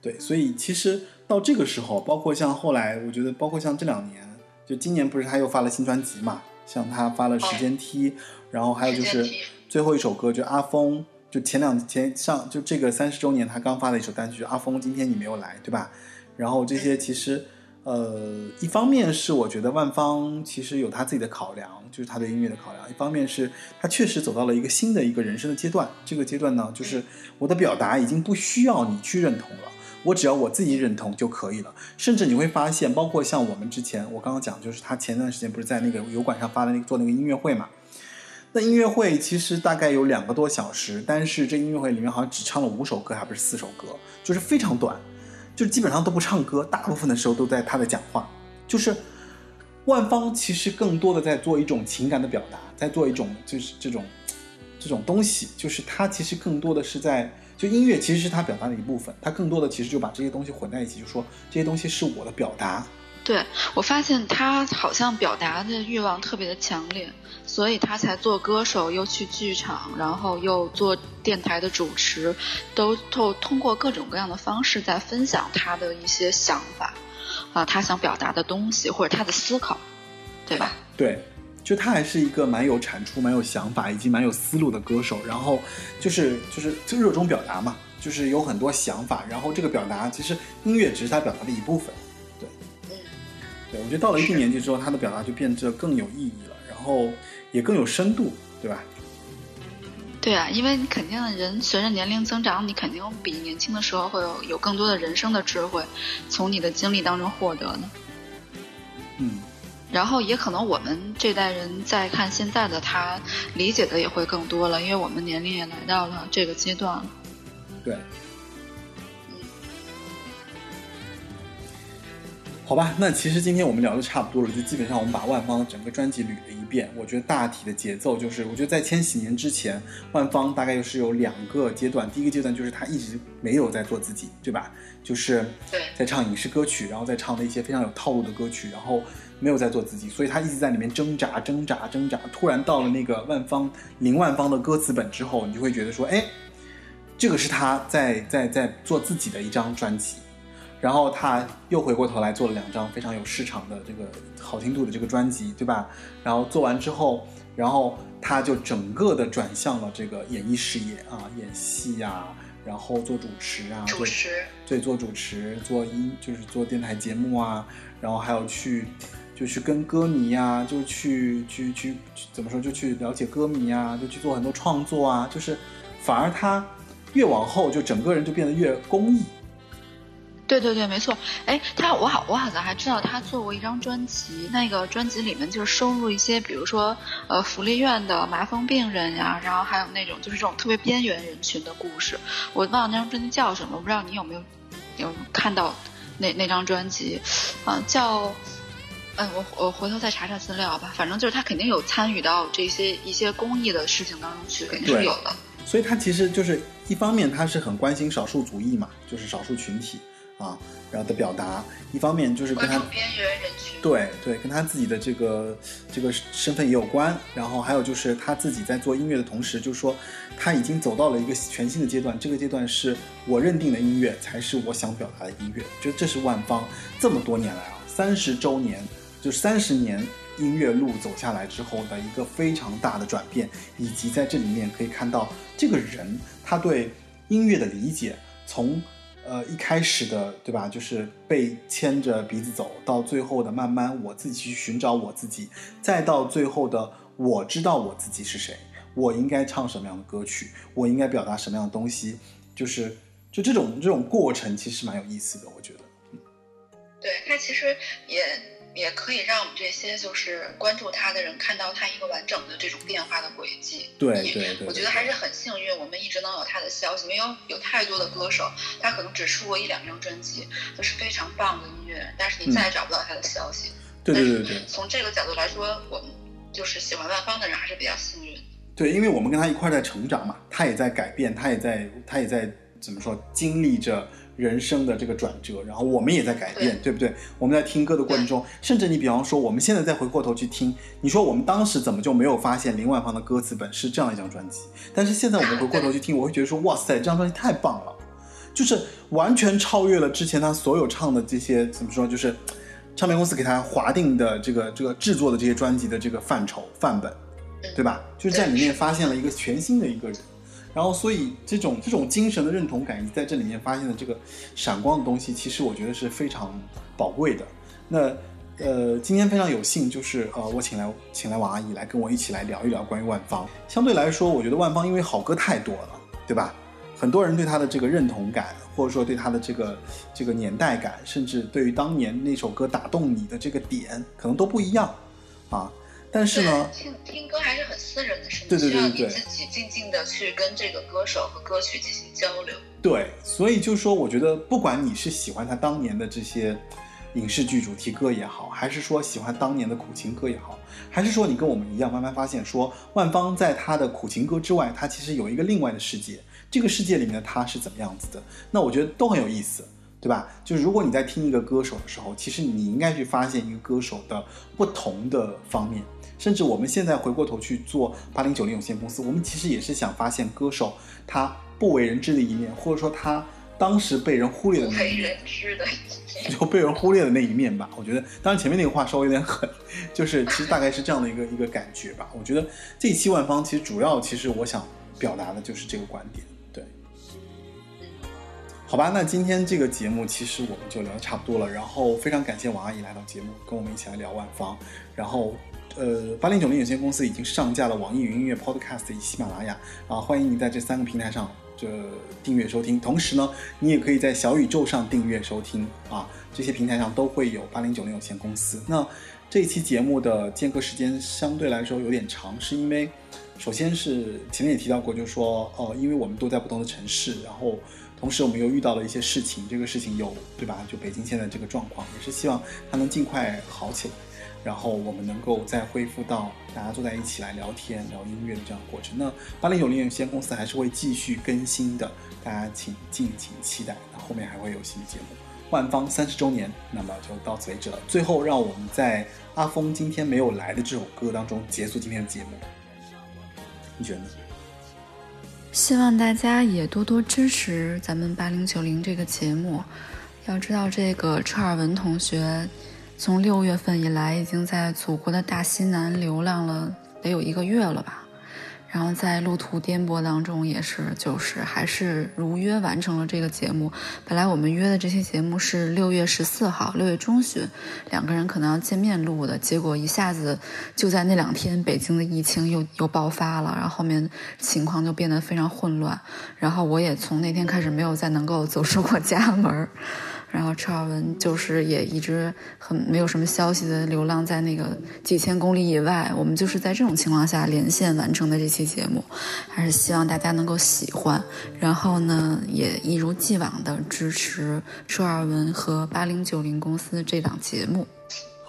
对，所以其实到这个时候，包括像后来，我觉得包括像这两年，就今年不是他又发了新专辑嘛？像他发了《时间梯》，然后还有就是最后一首歌就阿峰。就前两前上就这个三十周年，他刚发了一首单曲《阿峰》，今天你没有来，对吧？然后这些其实，呃，一方面是我觉得万芳其实有他自己的考量，就是他对音乐的考量；一方面是他确实走到了一个新的一个人生的阶段。这个阶段呢，就是我的表达已经不需要你去认同了，我只要我自己认同就可以了。甚至你会发现，包括像我们之前我刚刚讲，就是他前段时间不是在那个油管上发的那个做那个音乐会嘛？那音乐会其实大概有两个多小时，但是这音乐会里面好像只唱了五首歌，还不是四首歌，就是非常短，就基本上都不唱歌，大部分的时候都在他的讲话。就是万芳其实更多的在做一种情感的表达，在做一种就是这种这种东西，就是他其实更多的是在就音乐其实是他表达的一部分，他更多的其实就把这些东西混在一起，就说这些东西是我的表达。对我发现他好像表达的欲望特别的强烈。所以他才做歌手，又去剧场，然后又做电台的主持，都透通过各种各样的方式在分享他的一些想法，啊，他想表达的东西或者他的思考，对吧？对，就他还是一个蛮有产出、蛮有想法以及蛮有思路的歌手。然后就是就是就热衷表达嘛，就是有很多想法。然后这个表达其实音乐只是他表达的一部分。对，嗯，对我觉得到了一定年纪之后，他的表达就变得更有意义了。然后。也更有深度，对吧？对啊，因为你肯定人随着年龄增长，你肯定比年轻的时候会有有更多的人生的智慧，从你的经历当中获得的。嗯。然后也可能我们这代人在看现在的他，理解的也会更多了，因为我们年龄也来到了这个阶段了。对。好吧，那其实今天我们聊的差不多了，就基本上我们把万芳整个专辑捋了一遍。我觉得大体的节奏就是，我觉得在千禧年之前，万芳大概又是有两个阶段。第一个阶段就是她一直没有在做自己，对吧？就是在唱影视歌曲，然后在唱的一些非常有套路的歌曲，然后没有在做自己，所以她一直在里面挣扎、挣扎、挣扎。突然到了那个万芳林万芳的歌词本之后，你就会觉得说，哎，这个是她在在在做自己的一张专辑。然后他又回过头来做了两张非常有市场的这个好听度的这个专辑，对吧？然后做完之后，然后他就整个的转向了这个演艺事业啊，演戏呀，然后做主持啊，主持对，做主持，做音就是做电台节目啊，然后还有去就去跟歌迷呀，就去去去怎么说，就去了解歌迷啊，就去做很多创作啊，就是反而他越往后就整个人就变得越公益。对对对，没错。哎，他我好我好像还知道他做过一张专辑，那个专辑里面就是收录一些，比如说呃福利院的麻风病人呀，然后还有那种就是这种特别边缘人群的故事。我忘了那张专辑叫什么，我不知道你有没有有看到那那张专辑，啊叫，嗯我我回头再查查资料吧。反正就是他肯定有参与到这些一些公益的事情当中去，肯定是有的。所以他其实就是一方面他是很关心少数族裔嘛，就是少数群体。啊，啊，然后的表达，一方面就是跟他边缘人群。对对，跟他自己的这个这个身份也有关。然后还有就是他自己在做音乐的同时，就是说他已经走到了一个全新的阶段，这个阶段是我认定的音乐，才是我想表达的音乐。就这是万方这么多年来啊，三十周年，就三十年音乐路走下来之后的一个非常大的转变，以及在这里面可以看到这个人他对音乐的理解，从呃一开始的对吧，就是被牵着鼻子走，到最后的慢慢我自己去寻找我自己，再到最后的我知道我自己是谁，我应该唱什么样的歌曲，我应该表达什么样的东西，就是就这种这种过程其实蛮有意思的，我觉得。对他其实也也可以让我们这些就是关注他的人看到他一个完整的这种变化的轨迹。也对对对，我觉得还是很幸运，我们一直能有他的消息。没有有太多的歌手，他可能只出过一两张专辑，都是非常棒的音乐人，但是你再也找不到他的消息。对对对对从这个角度来说，我们就是喜欢万芳的人还是比较幸运。对，因为我们跟他一块儿在成长嘛，他也在改变，他也在他也在怎么说经历着人生的这个转折，然后我们也在改变，对不对？我们在听歌的过程中，甚至你比方说我们现在再回过头去听，你说我们当时怎么就没有发现林万芳的歌词本是这样一张专辑？但是现在我们回过头去听，我会觉得说哇塞，这张专辑太棒了，就是完全超越了之前他所有唱的这些怎么说，就是唱片公司给他划定的这个这个制作的这些专辑的这个范畴范本。对吧？就是在里面发现了一个全新的一个人，然后所以这种这种精神的认同感，你在这里面发现的这个闪光的东西，其实我觉得是非常宝贵的。那呃，今天非常有幸，就是呃，我请来请来王阿姨来跟我一起来聊一聊关于万芳。相对来说，我觉得万芳因为好歌太多了，对吧？很多人对她的这个认同感，或者说对她的这个这个年代感，甚至对于当年那首歌打动你的这个点，可能都不一样啊。但是呢，听听歌还是很私人的事情，对对对自己静静的去跟这个歌手和歌曲进行交流。对，所以就说，我觉得不管你是喜欢他当年的这些影视剧主题歌也好，还是说喜欢当年的苦情歌也好，还是说你跟我们一样，慢慢发现说，万芳在他的苦情歌之外，他其实有一个另外的世界，这个世界里面的他是怎么样子的？那我觉得都很有意思。对吧？就是如果你在听一个歌手的时候，其实你应该去发现一个歌手的不同的方面。甚至我们现在回过头去做八零九零有限公司，我们其实也是想发现歌手他不为人知的一面，或者说他当时被人忽略的那一面。就被人忽略的那一面吧。我觉得，当然前面那个话稍微有点狠，就是其实大概是这样的一个一个感觉吧。我觉得这一期万方其实主要其实我想表达的就是这个观点。对，好吧，那今天这个节目其实我们就聊得差不多了。然后非常感谢王阿姨来到节目，跟我们一起来聊万方。然后，呃，八零九零有限公司已经上架了网易云音乐、Podcast 以及喜马拉雅，啊，欢迎你在这三个平台上这订阅收听。同时呢，你也可以在小宇宙上订阅收听啊，这些平台上都会有八零九零有限公司。那这一期节目的间隔时间相对来说有点长，是因为首先是前面也提到过，就是说，呃，因为我们都在不同的城市，然后同时我们又遇到了一些事情，这个事情有对吧？就北京现在这个状况，也是希望它能尽快好起来。然后我们能够再恢复到大家坐在一起来聊天、聊音乐的这样过程。那八零九零有限公司还是会继续更新的，大家请敬请期待。那后面还会有新的节目。万芳三十周年，那么就到此为止了。最后，让我们在阿峰今天没有来的这首歌当中结束今天的节目。你觉得呢？希望大家也多多支持咱们八零九零这个节目。要知道，这个车尔文同学从六月份以来，已经在祖国的大西南流浪了得有一个月了吧。然后在路途颠簸当中，也是就是还是如约完成了这个节目。本来我们约的这期节目是六月十四号，六月中旬，两个人可能要见面录的，结果一下子就在那两天，北京的疫情又又爆发了，然后后面情况就变得非常混乱。然后我也从那天开始没有再能够走出过家门。然后车尔文就是也一直很没有什么消息的流浪在那个几千公里以外，我们就是在这种情况下连线完成的这期节目，还是希望大家能够喜欢，然后呢也一如既往的支持车尔文和八零九零公司这档节目。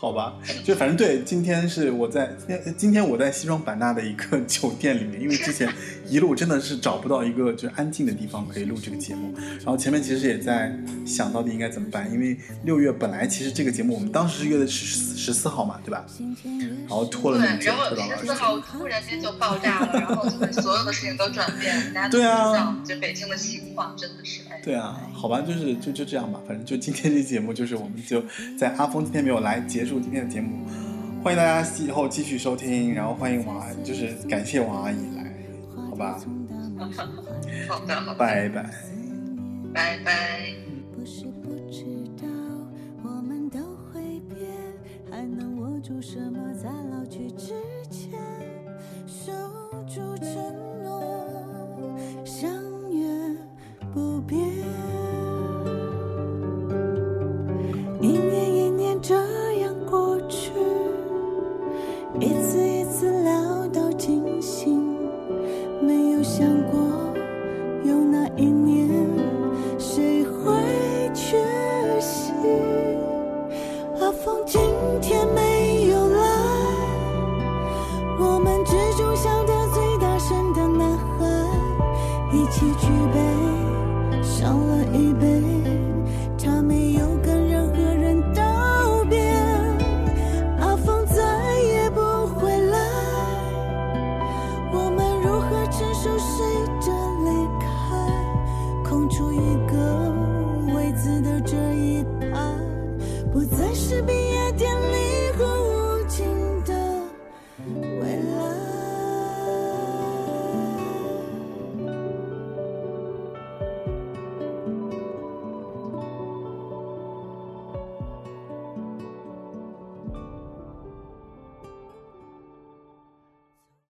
好好吧，就反正对，今天是我在今天今天我在西双版纳的一个酒店里面，因为之前一路真的是找不到一个就是安静的地方可以录这个节目，然后前面其实也在想到底应该怎么办，因为六月本来其实这个节目我们当时是约的十十四号嘛，对吧？然后拖了那么对，久，然后拖到了十四号突然间就爆炸了，然后就是所有的事情都转变，大家都对啊不知道就北京的情况真的是哎。对啊，好吧，就是就就这样吧，反正就今天这节目，就是我们就在阿峰今天没有来结束今天的节目，欢迎大家以后继续收听，然后欢迎王阿姨，就是感谢王阿姨来，好吧，(laughs) 好的，好的，拜拜。拜拜。